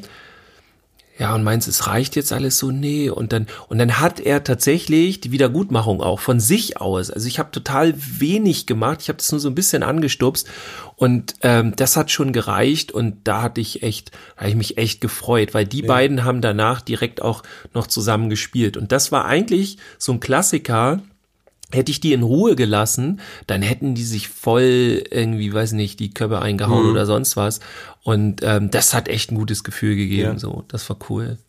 ja, und meinst, es reicht jetzt alles so? Nee. Und dann, und dann hat er tatsächlich die Wiedergutmachung auch von sich aus. Also ich habe total wenig gemacht. Ich habe das nur so ein bisschen angestupst. Und ähm, das hat schon gereicht. Und da hatte ich echt, habe ich mich echt gefreut, weil die beiden haben danach direkt auch noch zusammen gespielt. Und das war eigentlich so ein Klassiker. Hätte ich die in Ruhe gelassen, dann hätten die sich voll irgendwie, weiß nicht, die Köpfe eingehauen oder sonst was. Und ähm, das hat echt ein gutes Gefühl gegeben. Ja. So, das war cool.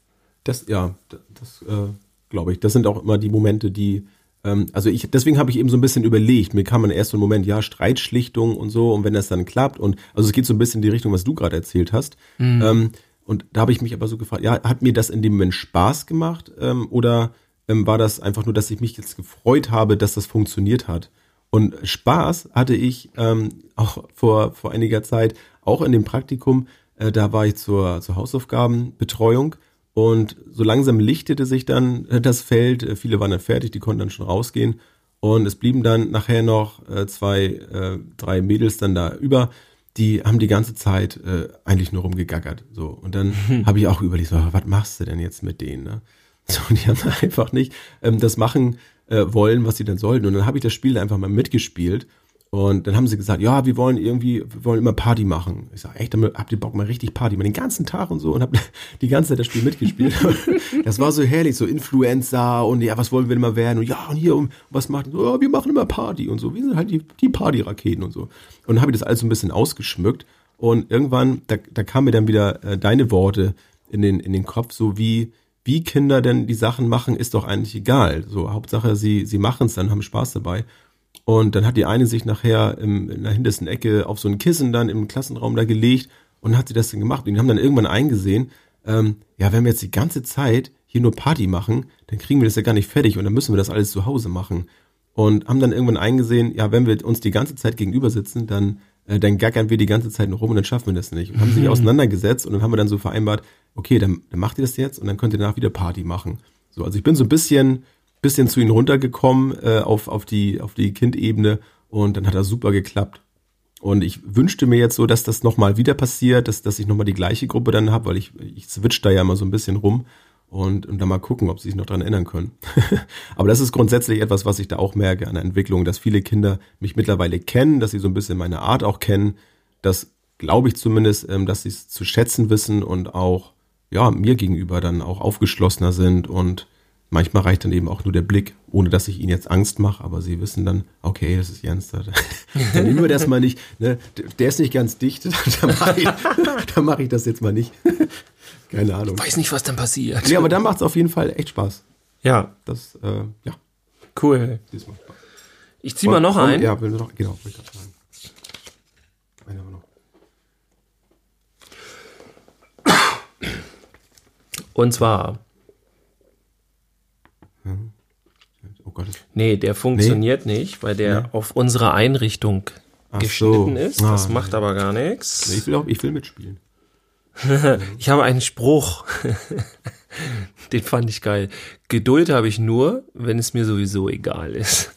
Das, ja, das, äh, glaube ich. Das sind auch immer die Momente, die, ähm, also ich, deswegen habe ich eben so ein bisschen überlegt. Mir kam man erst so ein Moment, ja, Streitschlichtung und so, und wenn das dann klappt, und also es geht so ein bisschen in die Richtung, was du gerade erzählt hast. Ähm, und da habe ich mich aber so gefragt, ja, hat mir das in dem Moment Spaß gemacht ähm, oder ähm, war das einfach nur, dass ich mich jetzt gefreut habe, dass das funktioniert hat? Und Spaß hatte ich ähm, auch vor, vor einiger Zeit, auch in dem Praktikum, äh, da war ich zur, zur Hausaufgabenbetreuung und so langsam lichtete sich dann äh, das Feld. Äh, Viele waren dann fertig, die konnten dann schon rausgehen. Und es blieben dann nachher noch äh, zwei, äh, drei Mädels dann da über. Die haben die ganze Zeit äh, eigentlich nur rumgegackert. So. Und dann habe ich auch überlegt, so, was machst du denn jetzt mit denen? Ne? So, und die haben einfach nicht ähm, das machen äh, wollen, was sie dann sollten. Und dann habe ich das Spiel einfach mal mitgespielt. Und dann haben sie gesagt, ja, wir wollen irgendwie, wir wollen immer Party machen. Ich sage, echt, habt ihr Bock mal richtig Party, mal den ganzen Tag und so und hab die ganze Zeit das Spiel mitgespielt. das war so herrlich, so Influencer und ja, was wollen wir denn mal werden? Und ja, und hier, und was macht, so, ja, wir machen immer Party und so. Wir sind halt die, die Party-Raketen und so. Und dann habe ich das alles so ein bisschen ausgeschmückt und irgendwann, da, da kam mir dann wieder äh, deine Worte in den, in den Kopf, so wie, wie Kinder denn die Sachen machen, ist doch eigentlich egal. So, Hauptsache, sie, sie machen es dann, haben Spaß dabei. Und dann hat die eine sich nachher im, in der hintersten Ecke auf so ein Kissen dann im Klassenraum da gelegt und hat sie das dann gemacht. Und die haben dann irgendwann eingesehen, ähm, ja, wenn wir jetzt die ganze Zeit hier nur Party machen, dann kriegen wir das ja gar nicht fertig und dann müssen wir das alles zu Hause machen. Und haben dann irgendwann eingesehen, ja, wenn wir uns die ganze Zeit gegenüber sitzen, dann, äh, dann gackern wir die ganze Zeit noch rum und dann schaffen wir das nicht. Und haben sich auseinandergesetzt und dann haben wir dann so vereinbart, okay, dann, dann macht ihr das jetzt und dann könnt ihr danach wieder Party machen. So, also ich bin so ein bisschen bisschen zu ihnen runtergekommen äh, auf, auf die, auf die Kindebene und dann hat das super geklappt. Und ich wünschte mir jetzt so, dass das nochmal wieder passiert, dass, dass ich nochmal die gleiche Gruppe dann habe, weil ich, ich switch da ja immer so ein bisschen rum und, und dann mal gucken, ob sie sich noch dran erinnern können. Aber das ist grundsätzlich etwas, was ich da auch merke an der Entwicklung, dass viele Kinder mich mittlerweile kennen, dass sie so ein bisschen meine Art auch kennen. Das glaube ich zumindest, ähm, dass sie es zu schätzen wissen und auch ja mir gegenüber dann auch aufgeschlossener sind und Manchmal reicht dann eben auch nur der Blick, ohne dass ich ihnen jetzt Angst mache, aber sie wissen dann, okay, das ist Jens. Da, dann nehmen wir das mal nicht. Ne? Der ist nicht ganz dicht, da mache ich, mach ich das jetzt mal nicht. Keine Ahnung. Ich weiß nicht, was dann passiert. Nee, aber dann macht es auf jeden Fall echt Spaß. Ja. Das, äh, ja. Cool. Ich zieh mal noch ein. Ja, will noch, genau, will ich sagen. Einen haben wir noch. Und zwar Oh Gott. Nee, der funktioniert nee. nicht, weil der nee. auf unsere Einrichtung Ach geschnitten so. ist. Das ah, macht aber gar nichts. Ich will auch, ich will mitspielen. ich habe einen Spruch. Den fand ich geil. Geduld habe ich nur, wenn es mir sowieso egal ist.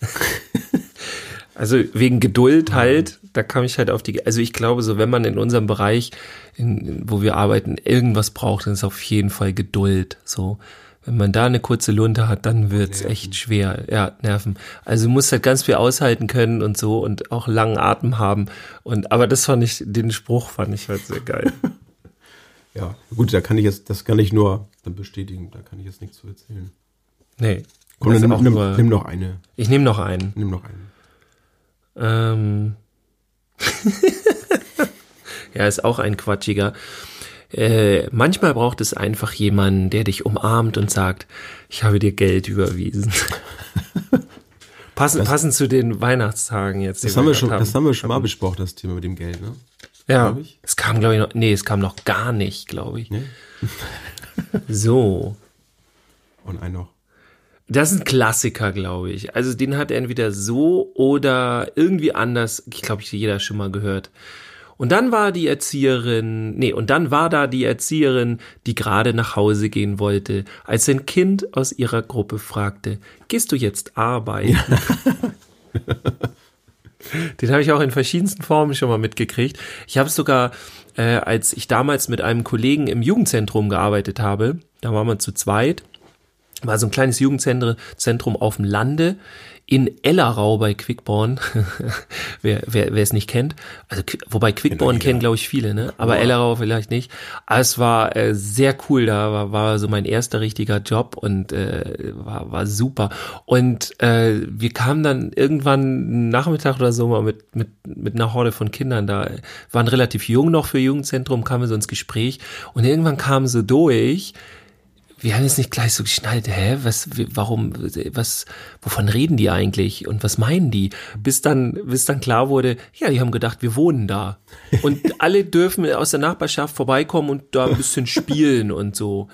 also wegen Geduld halt, da kam ich halt auf die, also ich glaube so, wenn man in unserem Bereich, in, wo wir arbeiten, irgendwas braucht, dann ist auf jeden Fall Geduld, so wenn man da eine kurze Lunte hat, dann wird's Nerven. echt schwer. Ja, Nerven. Also du musst halt ganz viel aushalten können und so und auch langen Atem haben. Und aber das fand ich, den Spruch fand ich halt sehr geil. ja, gut, da kann ich jetzt, das kann ich nur dann bestätigen, da kann ich jetzt nichts zu erzählen. Nee. Komm, dann nimm, nimm, nimm, noch eine. Ich nehme noch einen. Nimm noch einen. Ähm. ja, ist auch ein quatschiger. Äh, manchmal braucht es einfach jemanden, der dich umarmt und sagt, ich habe dir Geld überwiesen. passend, passend zu den Weihnachtstagen jetzt. Das haben, wir schon, haben. das haben wir schon mal besprochen, das Thema mit dem Geld, ne? Ja, es kam, glaube ich, noch, nee, es kam noch gar nicht, glaube ich. Nee? so. Und ein noch. Das ist ein Klassiker, glaube ich. Also den hat er entweder so oder irgendwie anders, ich glaube, jeder schon mal gehört. Und dann war die Erzieherin, nee, und dann war da die Erzieherin, die gerade nach Hause gehen wollte, als ein Kind aus ihrer Gruppe fragte, gehst du jetzt arbeiten? Den habe ich auch in verschiedensten Formen schon mal mitgekriegt. Ich habe es sogar, äh, als ich damals mit einem Kollegen im Jugendzentrum gearbeitet habe, da waren wir zu zweit, war so ein kleines Jugendzentrum auf dem Lande in Ellerau bei Quickborn, wer, wer, wer es nicht kennt, also wobei Quickborn kennen glaube ich viele, ne? Aber ja. Ellerau vielleicht nicht. Aber es war äh, sehr cool, da war, war so mein erster richtiger Job und äh, war, war super. Und äh, wir kamen dann irgendwann Nachmittag oder so mal mit, mit, mit einer Horde von Kindern da, waren relativ jung noch für Jugendzentrum, kamen wir so ins Gespräch und irgendwann kamen sie durch, wir haben jetzt nicht gleich so geschnallt, hä, was, warum, was, wovon reden die eigentlich und was meinen die? Bis dann, bis dann klar wurde, ja, die haben gedacht, wir wohnen da. Und alle dürfen aus der Nachbarschaft vorbeikommen und da ein bisschen spielen und so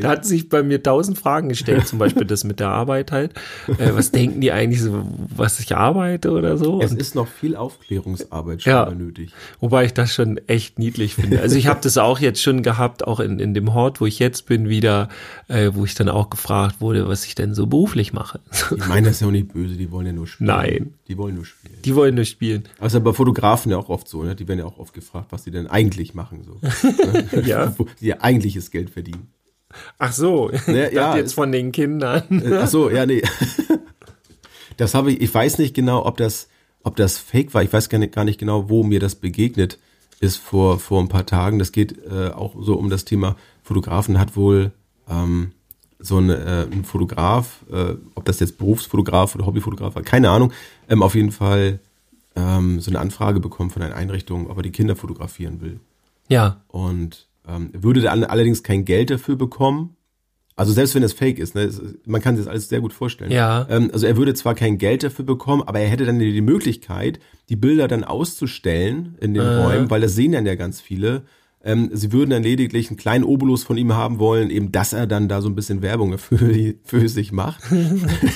da hat sich bei mir tausend Fragen gestellt, zum Beispiel das mit der Arbeit halt. Äh, was denken die eigentlich so, was ich arbeite oder so? Es ist noch viel Aufklärungsarbeit schon ja, nötig. Wobei ich das schon echt niedlich finde. Also ich habe das auch jetzt schon gehabt, auch in, in dem Hort, wo ich jetzt bin, wieder, äh, wo ich dann auch gefragt wurde, was ich denn so beruflich mache. Ich meine das ist ja auch nicht böse, die wollen ja nur spielen. Nein. Die wollen nur spielen. Die wollen nur spielen. Also bei Fotografen ja auch oft so, ne? Die werden ja auch oft gefragt, was sie denn eigentlich machen. So. ja. Wo sie ihr eigentliches Geld verdienen. Ach so, ne, ja, jetzt von den Kindern. Äh, ach so, ja, nee. Das habe ich, ich weiß nicht genau, ob das, ob das Fake war. Ich weiß gar nicht, gar nicht genau, wo mir das begegnet ist vor, vor ein paar Tagen. Das geht äh, auch so um das Thema Fotografen. Hat wohl ähm, so ein, äh, ein Fotograf, äh, ob das jetzt Berufsfotograf oder Hobbyfotograf war, keine Ahnung, ähm, auf jeden Fall ähm, so eine Anfrage bekommen von einer Einrichtung, ob er die Kinder fotografieren will. Ja. Und ähm, würde dann allerdings kein Geld dafür bekommen. Also selbst wenn es fake ist, ne, man kann sich das alles sehr gut vorstellen. Ja. Ähm, also er würde zwar kein Geld dafür bekommen, aber er hätte dann die Möglichkeit, die Bilder dann auszustellen in den Äh. Räumen, weil das sehen dann ja ganz viele. Ähm, sie würden dann lediglich einen kleinen Obolus von ihm haben wollen, eben dass er dann da so ein bisschen Werbung für, die, für sich macht.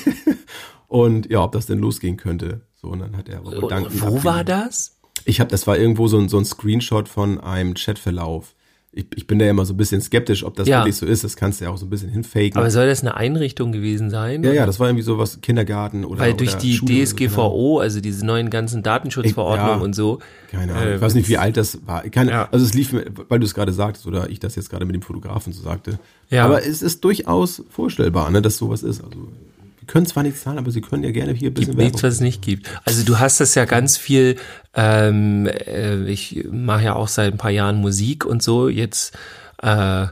und ja, ob das denn losgehen könnte. So, und dann hat er aber bedankt. Wo war das? Ich habe, das war irgendwo so ein, so ein Screenshot von einem Chatverlauf. Ich, ich bin da ja immer so ein bisschen skeptisch, ob das Ja. wirklich so ist. Das kannst du ja auch so ein bisschen hinfaken. Aber soll das eine Einrichtung gewesen sein? ja, ja, das war irgendwie sowas Kindergarten oder Weil durch oder die Schule oder so, genau. DSGVO, also diese neuen ganzen Datenschutzverordnungen Ja. und so. Keine Ahnung. äh, ich weiß nicht, wie alt das war. Keine, Ja. Also es lief, mir- weil du es gerade sagtest oder ich das jetzt gerade mit dem Fotografen so sagte. Ja. Aber es ist durchaus vorstellbar, ne, dass sowas ist. Also können zwar nichts zahlen, aber sie können ja gerne hier ein bisschen Gibt nichts, Werbung. was es nicht gibt. Also du hast das ja ganz viel, ähm, äh, ich mache ja auch seit ein paar Jahren Musik und so, jetzt äh,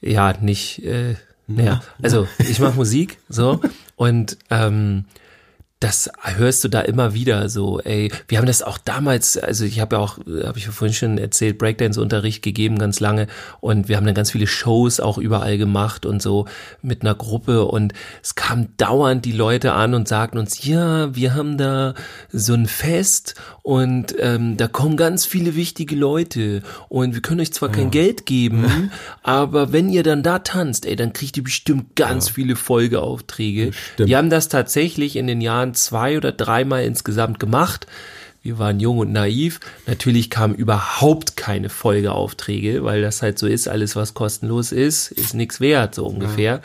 ja nicht, äh, naja, also ich mache Musik so und ähm, das hörst du da immer wieder so, ey, wir haben das auch damals, also ich habe ja auch, habe ich ja vorhin schon erzählt, Breakdance-Unterricht gegeben ganz lange und wir haben dann ganz viele Shows auch überall gemacht und so mit einer Gruppe und es kamen dauernd die Leute an und sagten uns, ja, wir haben da so ein Fest und ähm, da kommen ganz viele wichtige Leute und wir können euch zwar kein Geld geben, aber wenn ihr dann da tanzt, ey, dann kriegt ihr bestimmt ganz viele Folgeaufträge. Bestimmt. Wir haben das tatsächlich in den Jahren zwei oder dreimal insgesamt gemacht. Wir waren jung und naiv. Natürlich kamen überhaupt keine Folgeaufträge, weil das halt so ist, alles was kostenlos ist, ist nichts wert, so ungefähr.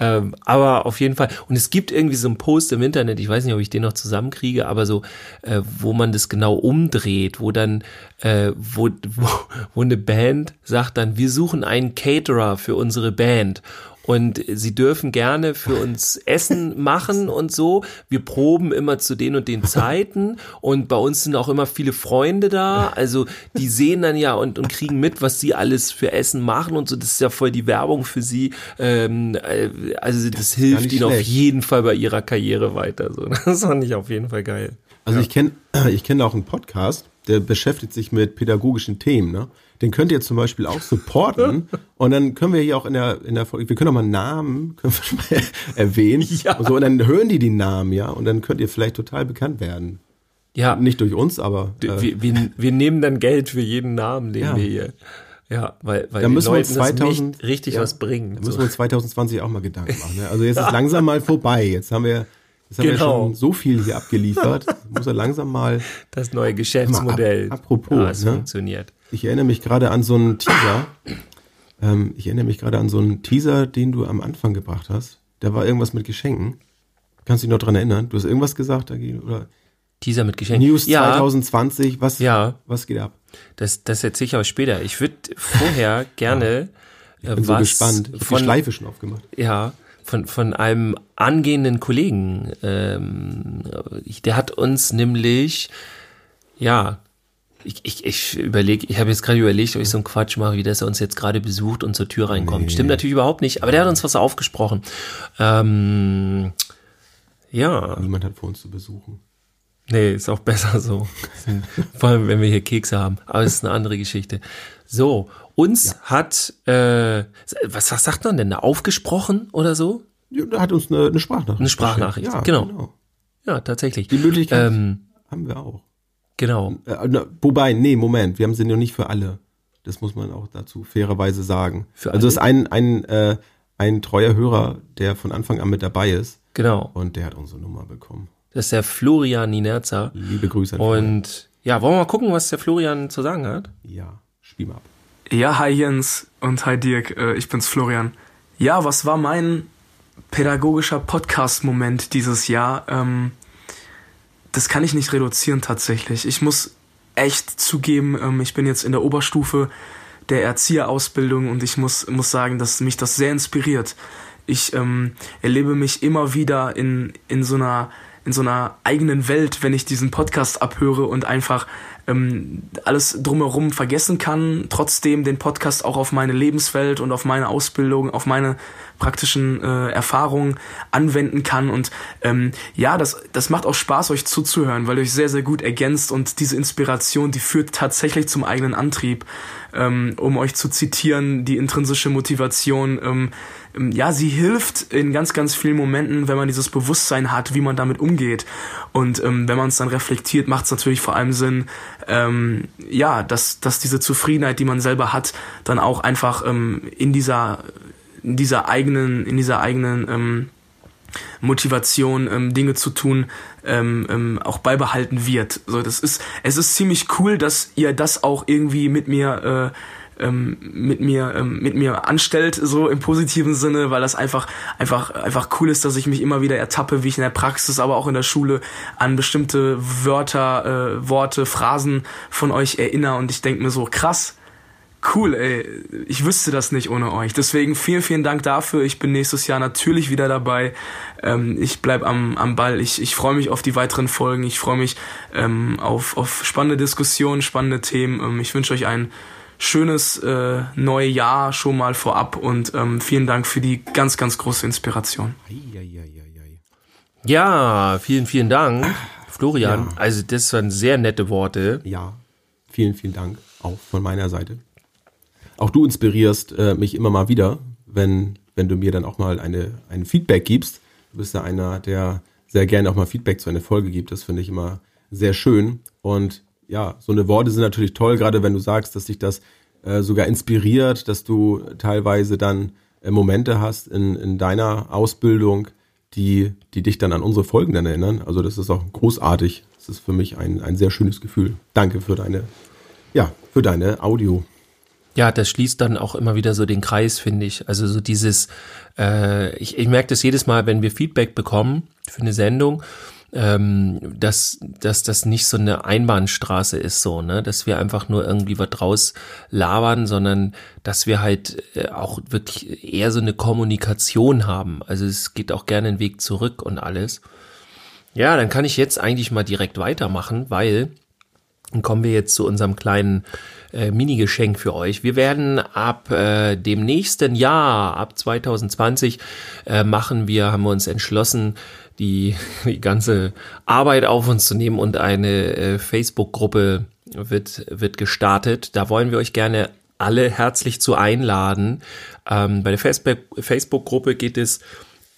Ähm, aber auf jeden Fall, und es gibt irgendwie so einen Post im Internet, ich weiß nicht, ob ich den noch zusammenkriege, aber so, äh, wo man das genau umdreht, wo dann, äh, wo, wo, wo eine Band sagt dann, wir suchen einen Caterer für unsere Band. Und sie dürfen gerne für uns Essen machen und so. Wir proben immer zu den und den Zeiten. Und bei uns sind auch immer viele Freunde da. Also die sehen dann ja und, und kriegen mit, was sie alles für Essen machen und so. Das ist ja voll die Werbung für sie. Ähm, äh, also das, hilft nicht ihnen auf jeden Fall bei ihrer Karriere weiter. So. Das fand ich auf jeden Fall geil. Also ich kenne ich kenn auch einen Podcast, der beschäftigt sich mit pädagogischen Themen. Ne? Den könnt ihr zum Beispiel auch supporten. und dann können wir hier auch in der, in der Folge, wir können auch mal Namen können wir mal erwähnen. Ja. Und, so, und dann hören die die Namen, ja. Und dann könnt ihr vielleicht total bekannt werden. Ja, Nicht durch uns, aber äh, wir, wir, wir nehmen dann Geld für jeden Namen, den Ja. wir hier. Ja, weil, weil da müssen wir uns Leuten das 2000 nicht richtig ja, was bringen. Da müssen So. wir uns 2020 auch mal Gedanken machen. Ne? Also jetzt ist langsam mal vorbei. Jetzt haben wir, jetzt haben wir Genau. schon so viel hier abgeliefert. Muss er langsam mal. Das neue Geschäftsmodell. Mal, ap- apropos, ja, es ne? funktioniert. Ich erinnere mich gerade an so einen Teaser. Ähm, ich erinnere mich gerade an so einen Teaser, den du am Anfang gebracht hast. Da war irgendwas mit Geschenken. Kannst du dich noch dran erinnern? Du hast irgendwas gesagt, oder? Teaser mit Geschenken. News ja, 2020, was, Ja. was geht ab? das, das erzähle ich aber später. Ich würde vorher gerne äh, Bin so was gespannt. Ich habe die Schleife schon aufgemacht. ja, von, von einem angehenden Kollegen. Ähm, der hat uns nämlich, ja, ich, ich, ich überlege, ich habe jetzt gerade überlegt, ob ich so einen Quatsch mache, wie dass er uns jetzt gerade besucht und zur Tür reinkommt. Stimmt natürlich überhaupt nicht, aber der hat uns was aufgesprochen. Ähm, ja, Niemand hat vor uns zu besuchen. nee, ist auch besser so. Vor allem, wenn wir hier Kekse haben. Aber es ist eine andere Geschichte. So, uns hat, äh, was, was sagt man denn da? Aufgesprochen oder so? Ja, da hat uns eine, eine Sprachnachricht. Eine Sprachnachricht, geschickt. genau. Ja, tatsächlich. Die Möglichkeit Ähm, haben wir auch. genau. Äh, wobei, nee, Moment, wir haben sie noch nicht für alle. Das muss man auch dazu fairerweise sagen. Für also alle? es ist ein, ein, äh, ein treuer Hörer, der von Anfang an mit dabei ist Genau. und der hat unsere Nummer bekommen. Das ist der Florian Ninerza. Liebe Grüße an. Und ja, wollen wir mal gucken, was der Florian zu sagen hat? Ja, mal ab. Ja, hi Jens und hi Dirk, äh, ich bin's Florian. Ja, was war mein pädagogischer Podcast-Moment dieses Jahr? Ähm, das kann ich nicht reduzieren tatsächlich. Ich muss echt zugeben, ähm, ich bin jetzt in der Oberstufe der Erzieherausbildung und ich muss, muss sagen, dass mich das sehr inspiriert. Ich ähm, erlebe mich immer wieder in, in so einer in so einer eigenen Welt, wenn ich diesen Podcast abhöre und einfach ähm, alles drumherum vergessen kann, trotzdem den Podcast auch auf meine Lebenswelt und auf meine Ausbildung, auf meine praktischen äh, Erfahrungen anwenden kann. Und ähm, ja, das, das macht auch Spaß, euch zuzuhören, weil ihr euch sehr, sehr gut ergänzt und diese Inspiration, die führt tatsächlich zum eigenen Antrieb. Ähm, um euch zu zitieren, die intrinsische Motivation, ähm, ja, sie hilft in ganz, ganz vielen Momenten, wenn man dieses Bewusstsein hat, wie man damit umgeht. Und ähm, wenn man es dann reflektiert, macht es natürlich vor allem Sinn, ähm, ja, dass, dass diese Zufriedenheit, die man selber hat, dann auch einfach ähm, in dieser, in dieser eigenen, in dieser eigenen ähm, Motivation, ähm, Dinge zu tun, ähm, ähm, auch beibehalten wird. So, das ist, es ist ziemlich cool, dass ihr das auch irgendwie mit mir äh, ähm, mit mir ähm, mit mir anstellt so im positiven Sinne, weil das einfach einfach einfach cool ist, dass ich mich immer wieder ertappe, wie ich in der Praxis, aber auch in der Schule an bestimmte Wörter, äh, Worte, Phrasen von euch erinnere und ich denke mir so krass. Cool, ey. Ich wüsste das nicht ohne euch. Deswegen vielen, vielen Dank dafür. Ich bin nächstes Jahr natürlich wieder dabei. Ähm, ich bleib am, am Ball. Ich, ich freue mich auf die weiteren Folgen. Ich freue mich ähm, auf, auf spannende Diskussionen, spannende Themen. Ähm, ich wünsche euch einen schönes äh, neue Jahr schon mal vorab und ähm, vielen Dank für die ganz, ganz große Inspiration. Ja, vielen, vielen Dank, Florian. Ja. Also das waren sehr nette Worte. Ja, vielen, vielen Dank auch von meiner Seite. Auch du inspirierst äh, mich immer mal wieder, wenn, wenn du mir dann auch mal eine, ein Feedback gibst. Du bist ja einer, der sehr gerne auch mal Feedback zu einer Folge gibt. Das finde ich immer sehr schön. Und ja, so eine Worte sind natürlich toll, gerade wenn du sagst, dass dich das äh, sogar inspiriert, dass du teilweise dann äh, Momente hast in, in deiner Ausbildung, die, die dich dann an unsere Folgen dann erinnern. Also das ist auch großartig. Das ist für mich ein, ein sehr schönes Gefühl. Danke für deine, ja, für deine Audio. Ja, das schließt dann auch immer wieder so den Kreis, finde ich. Also so dieses, äh, ich, ich merke das jedes Mal, wenn wir Feedback bekommen für eine Sendung ähm, dass, dass das nicht so eine Einbahnstraße ist, so, ne, dass wir einfach nur irgendwie was draus labern, sondern dass wir halt äh, auch wirklich eher so eine Kommunikation haben. Also es geht auch gerne einen Weg zurück und alles. Ja, dann kann ich jetzt eigentlich mal direkt weitermachen, weil dann kommen wir jetzt zu unserem kleinen äh, Mini-Geschenk für euch. Wir werden ab äh, dem nächsten Jahr, ab 2020, äh, machen wir, haben wir uns entschlossen, die, die ganze Arbeit auf uns zu nehmen und eine äh, Facebook-Gruppe wird, wird gestartet. Da wollen wir euch gerne alle herzlich zu einladen. Ähm, bei der Facebook-Gruppe geht es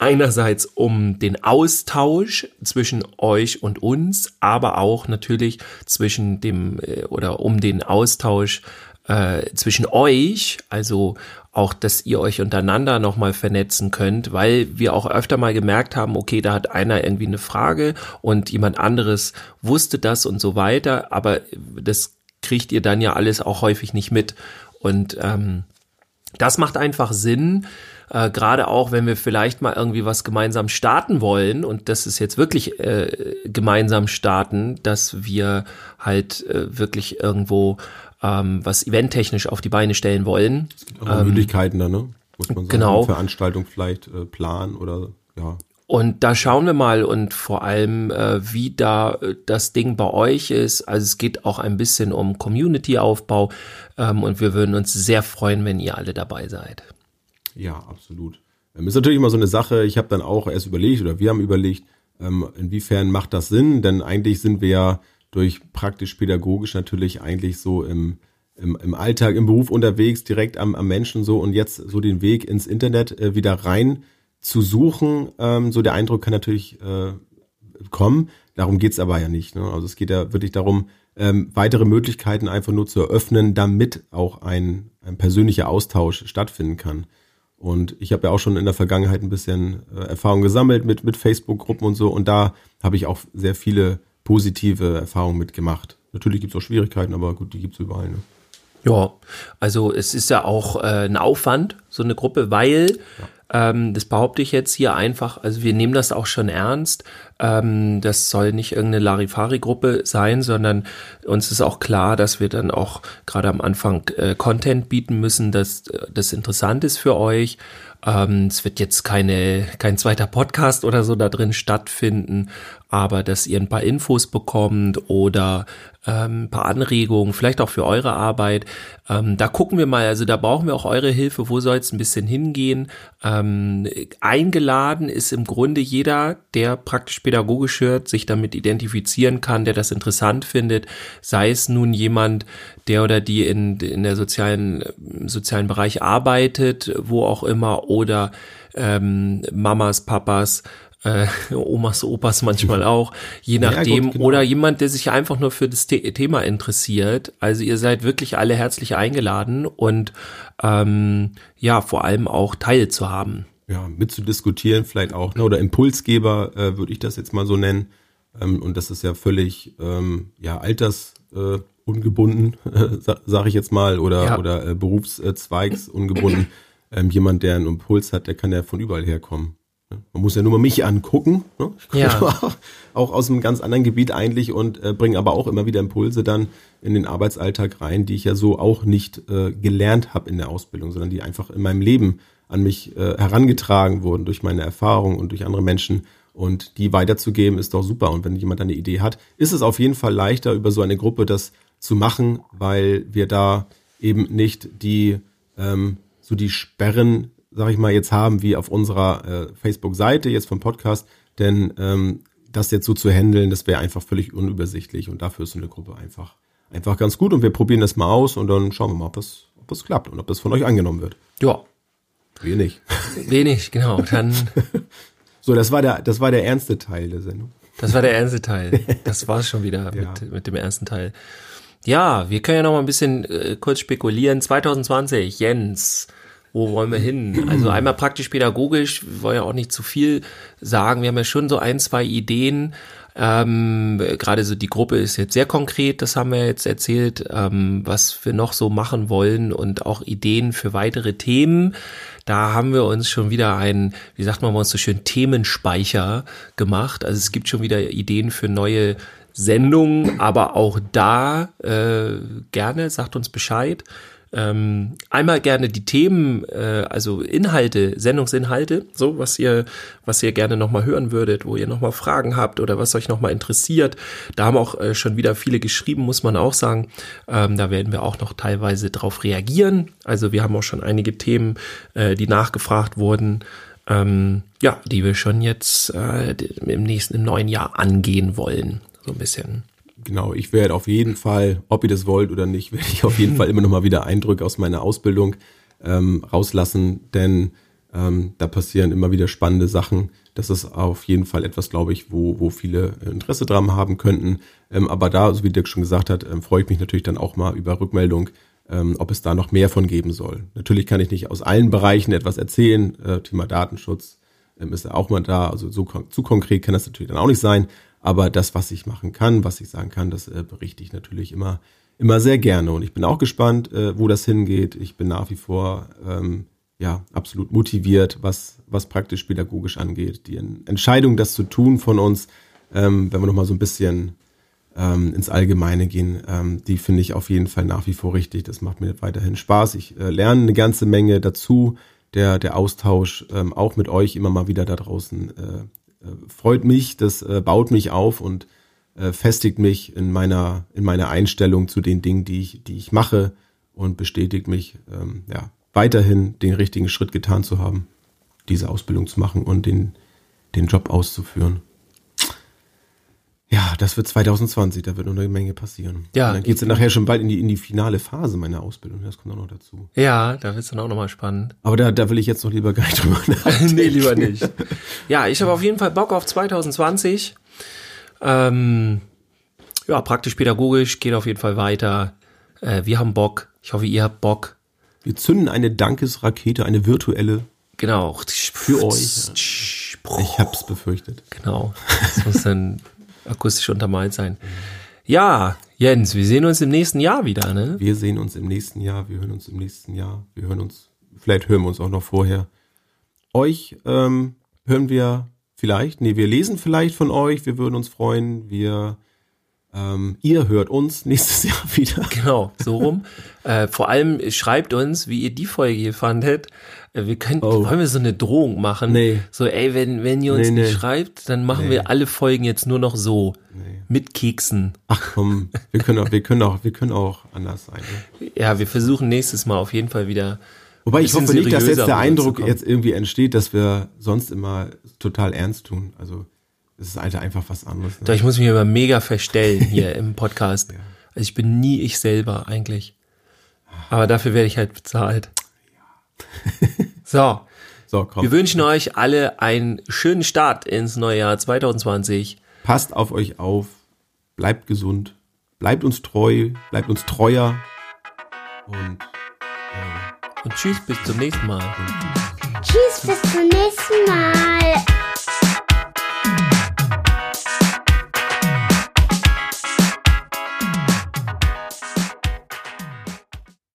einerseits um den Austausch zwischen euch und uns, aber auch natürlich zwischen dem äh, oder um den Austausch äh, zwischen euch, also auch, dass ihr euch untereinander nochmal vernetzen könnt, weil wir auch öfter mal gemerkt haben, okay, da hat einer irgendwie eine Frage und jemand anderes wusste das und so weiter, aber das kriegt ihr dann ja alles auch häufig nicht mit. Und ähm, das macht einfach Sinn, äh, gerade auch, wenn wir vielleicht mal irgendwie was gemeinsam starten wollen und das ist jetzt wirklich äh, gemeinsam starten, dass wir halt äh, wirklich irgendwo ähm, was eventtechnisch auf die Beine stellen wollen. Es gibt auch ähm, Möglichkeiten da, ne? Muss man sagen. Genau. Veranstaltung vielleicht äh, planen oder ja. Und da schauen wir mal und vor allem, äh, wie da äh, das Ding bei euch ist. Also es geht auch ein bisschen um Community-Aufbau ähm, und wir würden uns sehr freuen, wenn ihr alle dabei seid. Ja, absolut. Ähm, ist natürlich immer so eine Sache, ich habe dann auch erst überlegt oder wir haben überlegt, ähm, inwiefern macht das Sinn, denn eigentlich sind wir ja durch praktisch-pädagogisch natürlich eigentlich so im, im, im Alltag, im Beruf unterwegs, direkt am, am Menschen so und jetzt so den Weg ins Internet äh, wieder rein zu suchen, ähm, so der Eindruck kann natürlich äh, kommen. Darum geht's aber ja nicht. Ne? Also es geht ja wirklich darum, weitere Möglichkeiten einfach nur zu eröffnen, damit auch ein, ein persönlicher Austausch stattfinden kann. Und ich habe ja auch schon in der Vergangenheit ein bisschen äh, Erfahrung gesammelt mit, mit Facebook-Gruppen und so. Und da habe ich auch sehr viele positive Erfahrungen mitgemacht. Natürlich gibt es auch Schwierigkeiten, aber gut, die gibt es überall. Ne? Ja, also es ist ja auch äh, ein Aufwand, so eine Gruppe, weil, ja. Ähm, das behaupte ich jetzt hier einfach, also wir nehmen das auch schon ernst, Ähm, das soll nicht irgendeine Larifari-Gruppe sein, sondern uns ist auch klar, dass wir dann auch gerade am Anfang äh, Content bieten müssen, dass äh, das interessant ist für euch. Ähm, es wird jetzt keine, kein zweiter Podcast oder so da drin stattfinden, aber dass ihr ein paar Infos bekommt oder ähm, ein paar Anregungen, vielleicht auch für eure Arbeit. Ähm, da gucken wir mal, also da brauchen wir auch eure Hilfe, wo soll es ein bisschen hingehen. Ähm, eingeladen ist im Grunde jeder, der praktisch pädagogisch hört, sich damit identifizieren kann, der das interessant findet, sei es nun jemand, der oder die in, in der sozialen, im sozialen Bereich arbeitet, wo auch immer, oder ähm, Mamas, Papas, äh, Omas, Opas manchmal auch, je nachdem. Ja, gut, genau. Oder jemand, der sich einfach nur für das The Thema interessiert. Also ihr seid wirklich alle herzlich eingeladen und ähm, ja, vor allem auch teilzuhaben. Ja, mitzudiskutieren vielleicht auch, ne, oder Impulsgeber äh, würde ich das jetzt mal so nennen. Ähm, und das ist ja völlig ähm, ja altersungebunden, äh, sage ich jetzt mal, oder, ja. oder äh, berufszweigsungebunden. ähm, jemand, der einen Impuls hat, der kann ja von überall herkommen. Man muss ja nur mal mich angucken. Ne? Ich komme ja. auch, auch, aus einem ganz anderen Gebiet eigentlich und äh, bringe aber auch immer wieder Impulse dann in den Arbeitsalltag rein, die ich ja so auch nicht äh, gelernt habe in der Ausbildung, sondern die einfach in meinem Leben an mich äh, herangetragen wurden durch meine Erfahrung und durch andere Menschen. Und die weiterzugeben ist doch super. Und wenn jemand eine Idee hat, ist es auf jeden Fall leichter, über so eine Gruppe das zu machen, weil wir da eben nicht die ähm, so die Sperren sag ich mal, jetzt haben wie auf unserer äh, Facebook-Seite jetzt vom Podcast, denn ähm, das jetzt so zu handeln, das wäre einfach völlig unübersichtlich und dafür ist so eine Gruppe einfach einfach ganz gut und wir probieren das mal aus und dann schauen wir mal, ob das, ob das klappt und ob das von euch angenommen wird. Ja. Wenig. Wenig, genau. Dann. so, das war der, das war der ernste Teil der Sendung. Das war der ernste Teil. Das war schon wieder ja. mit, mit dem ersten Teil. Ja, wir können ja noch mal ein bisschen äh, kurz spekulieren. 2020, Jens, wo wollen wir hin? Also einmal praktisch pädagogisch, wir wollen ja auch nicht zu viel sagen. Wir haben ja schon so ein, zwei Ideen. Ähm, Gerade so die Gruppe ist jetzt sehr konkret, das haben wir jetzt erzählt, ähm, was wir noch so machen wollen und auch Ideen für weitere Themen. Da haben wir uns schon wieder einen, wie sagt man uns so schön, Themenspeicher gemacht. Also es gibt schon wieder Ideen für neue Sendungen, aber auch da äh, gerne, sagt uns Bescheid ähm, einmal gerne die Themen, äh, also Inhalte, Sendungsinhalte, so was ihr, was ihr gerne nochmal hören würdet, wo ihr nochmal Fragen habt oder was euch nochmal interessiert. Da haben auch äh, schon wieder viele geschrieben, muss man auch sagen. Ähm, da werden wir auch noch teilweise drauf reagieren. Also wir haben auch schon einige Themen, äh, die nachgefragt wurden. Ähm, ja, die wir schon jetzt äh, im nächsten, im neuen Jahr angehen wollen. So ein bisschen genau, ich werde auf jeden Fall, ob ihr das wollt oder nicht, werde ich auf jeden Fall immer noch mal wieder Eindrücke aus meiner Ausbildung ähm, rauslassen, denn ähm, da passieren immer wieder spannende Sachen. Das ist auf jeden Fall etwas, glaube ich, wo, wo viele Interesse dran haben könnten. Ähm, aber da, so wie Dirk schon gesagt hat, ähm, freue ich mich natürlich dann auch mal über Rückmeldung, ähm, ob es da noch mehr von geben soll. Natürlich kann ich nicht aus allen Bereichen etwas erzählen. Äh, Thema Datenschutz ähm, ist ja auch mal da. Also so zu konkret kann das natürlich dann auch nicht sein. Aber das, was ich machen kann, was ich sagen kann, das äh, berichte ich natürlich immer, immer sehr gerne. Und ich bin auch gespannt, äh, wo das hingeht. Ich bin nach wie vor ähm, ja absolut motiviert, was, was praktisch pädagogisch angeht. Die Entscheidung, das zu tun von uns, ähm, wenn wir nochmal so ein bisschen ähm, ins Allgemeine gehen, ähm, die finde ich auf jeden Fall nach wie vor richtig. Das macht mir weiterhin Spaß. Ich äh, lerne eine ganze Menge dazu. Der, der Austausch ähm, auch mit euch immer mal wieder da draußen äh, freut mich, das äh, baut mich auf und äh, festigt mich in meiner, in meiner Einstellung zu den Dingen, die ich, die ich mache und bestätigt mich, ähm, ja, weiterhin den richtigen Schritt getan zu haben, diese Ausbildung zu machen und den, den Job auszuführen. Ja, das wird 2020, da wird noch eine Menge passieren. Ja. Und dann geht's dann nachher schon bald in die, in die finale Phase meiner Ausbildung. Das kommt auch noch dazu. Ja, da wird's dann auch nochmal spannend. Aber da, da will ich jetzt noch lieber gar nicht drüber nachdenken. nee, lieber nicht. Ja, ich habe auf jeden Fall Bock auf 2020. Ähm, ja, praktisch pädagogisch geht auf jeden Fall weiter. Äh, wir haben Bock. Ich hoffe, ihr habt Bock. Wir zünden eine Dankesrakete, eine virtuelle. Genau. Für euch. Ich hab's befürchtet. Genau. Das muss dann akustisch untermalt sein. Ja, Jens, wir sehen uns im nächsten Jahr wieder, ne? Wir sehen uns im nächsten Jahr, wir hören uns im nächsten Jahr, wir hören uns, vielleicht hören wir uns auch noch vorher. Euch ähm, hören wir vielleicht. Nee, wir lesen vielleicht von euch. Wir würden uns freuen. Wir, ähm, ihr hört uns nächstes Jahr wieder. Genau, so rum. äh, vor allem schreibt uns, wie ihr die Folge hier fandet. Wir können, Oh. wollen wir so eine Drohung machen? Nee. So, ey, wenn, wenn ihr uns Nee, nicht nee. schreibt, dann machen Nee. wir alle Folgen jetzt nur noch so. Mit Keksen. Ach komm, wir können auch, wir können auch, wir können auch anders sein. Ne? Ja, wir versuchen nächstes Mal auf jeden Fall wieder. Wobei ich hoffe nicht, dass jetzt der Eindruck jetzt irgendwie entsteht, dass wir sonst immer total ernst tun. Also es ist halt einfach was anderes. Doch, Ne? ich muss mich immer mega verstellen hier im Podcast. Also ich bin nie ich selber eigentlich. Aber dafür werde ich halt bezahlt. So, So, komm. wir wünschen euch alle einen schönen Start ins neue Jahr 2020. Passt auf euch auf, bleibt gesund, bleibt uns treu, bleibt uns treuer und Und tschüss, bis zum nächsten Mal. Tschüss, bis zum nächsten Mal.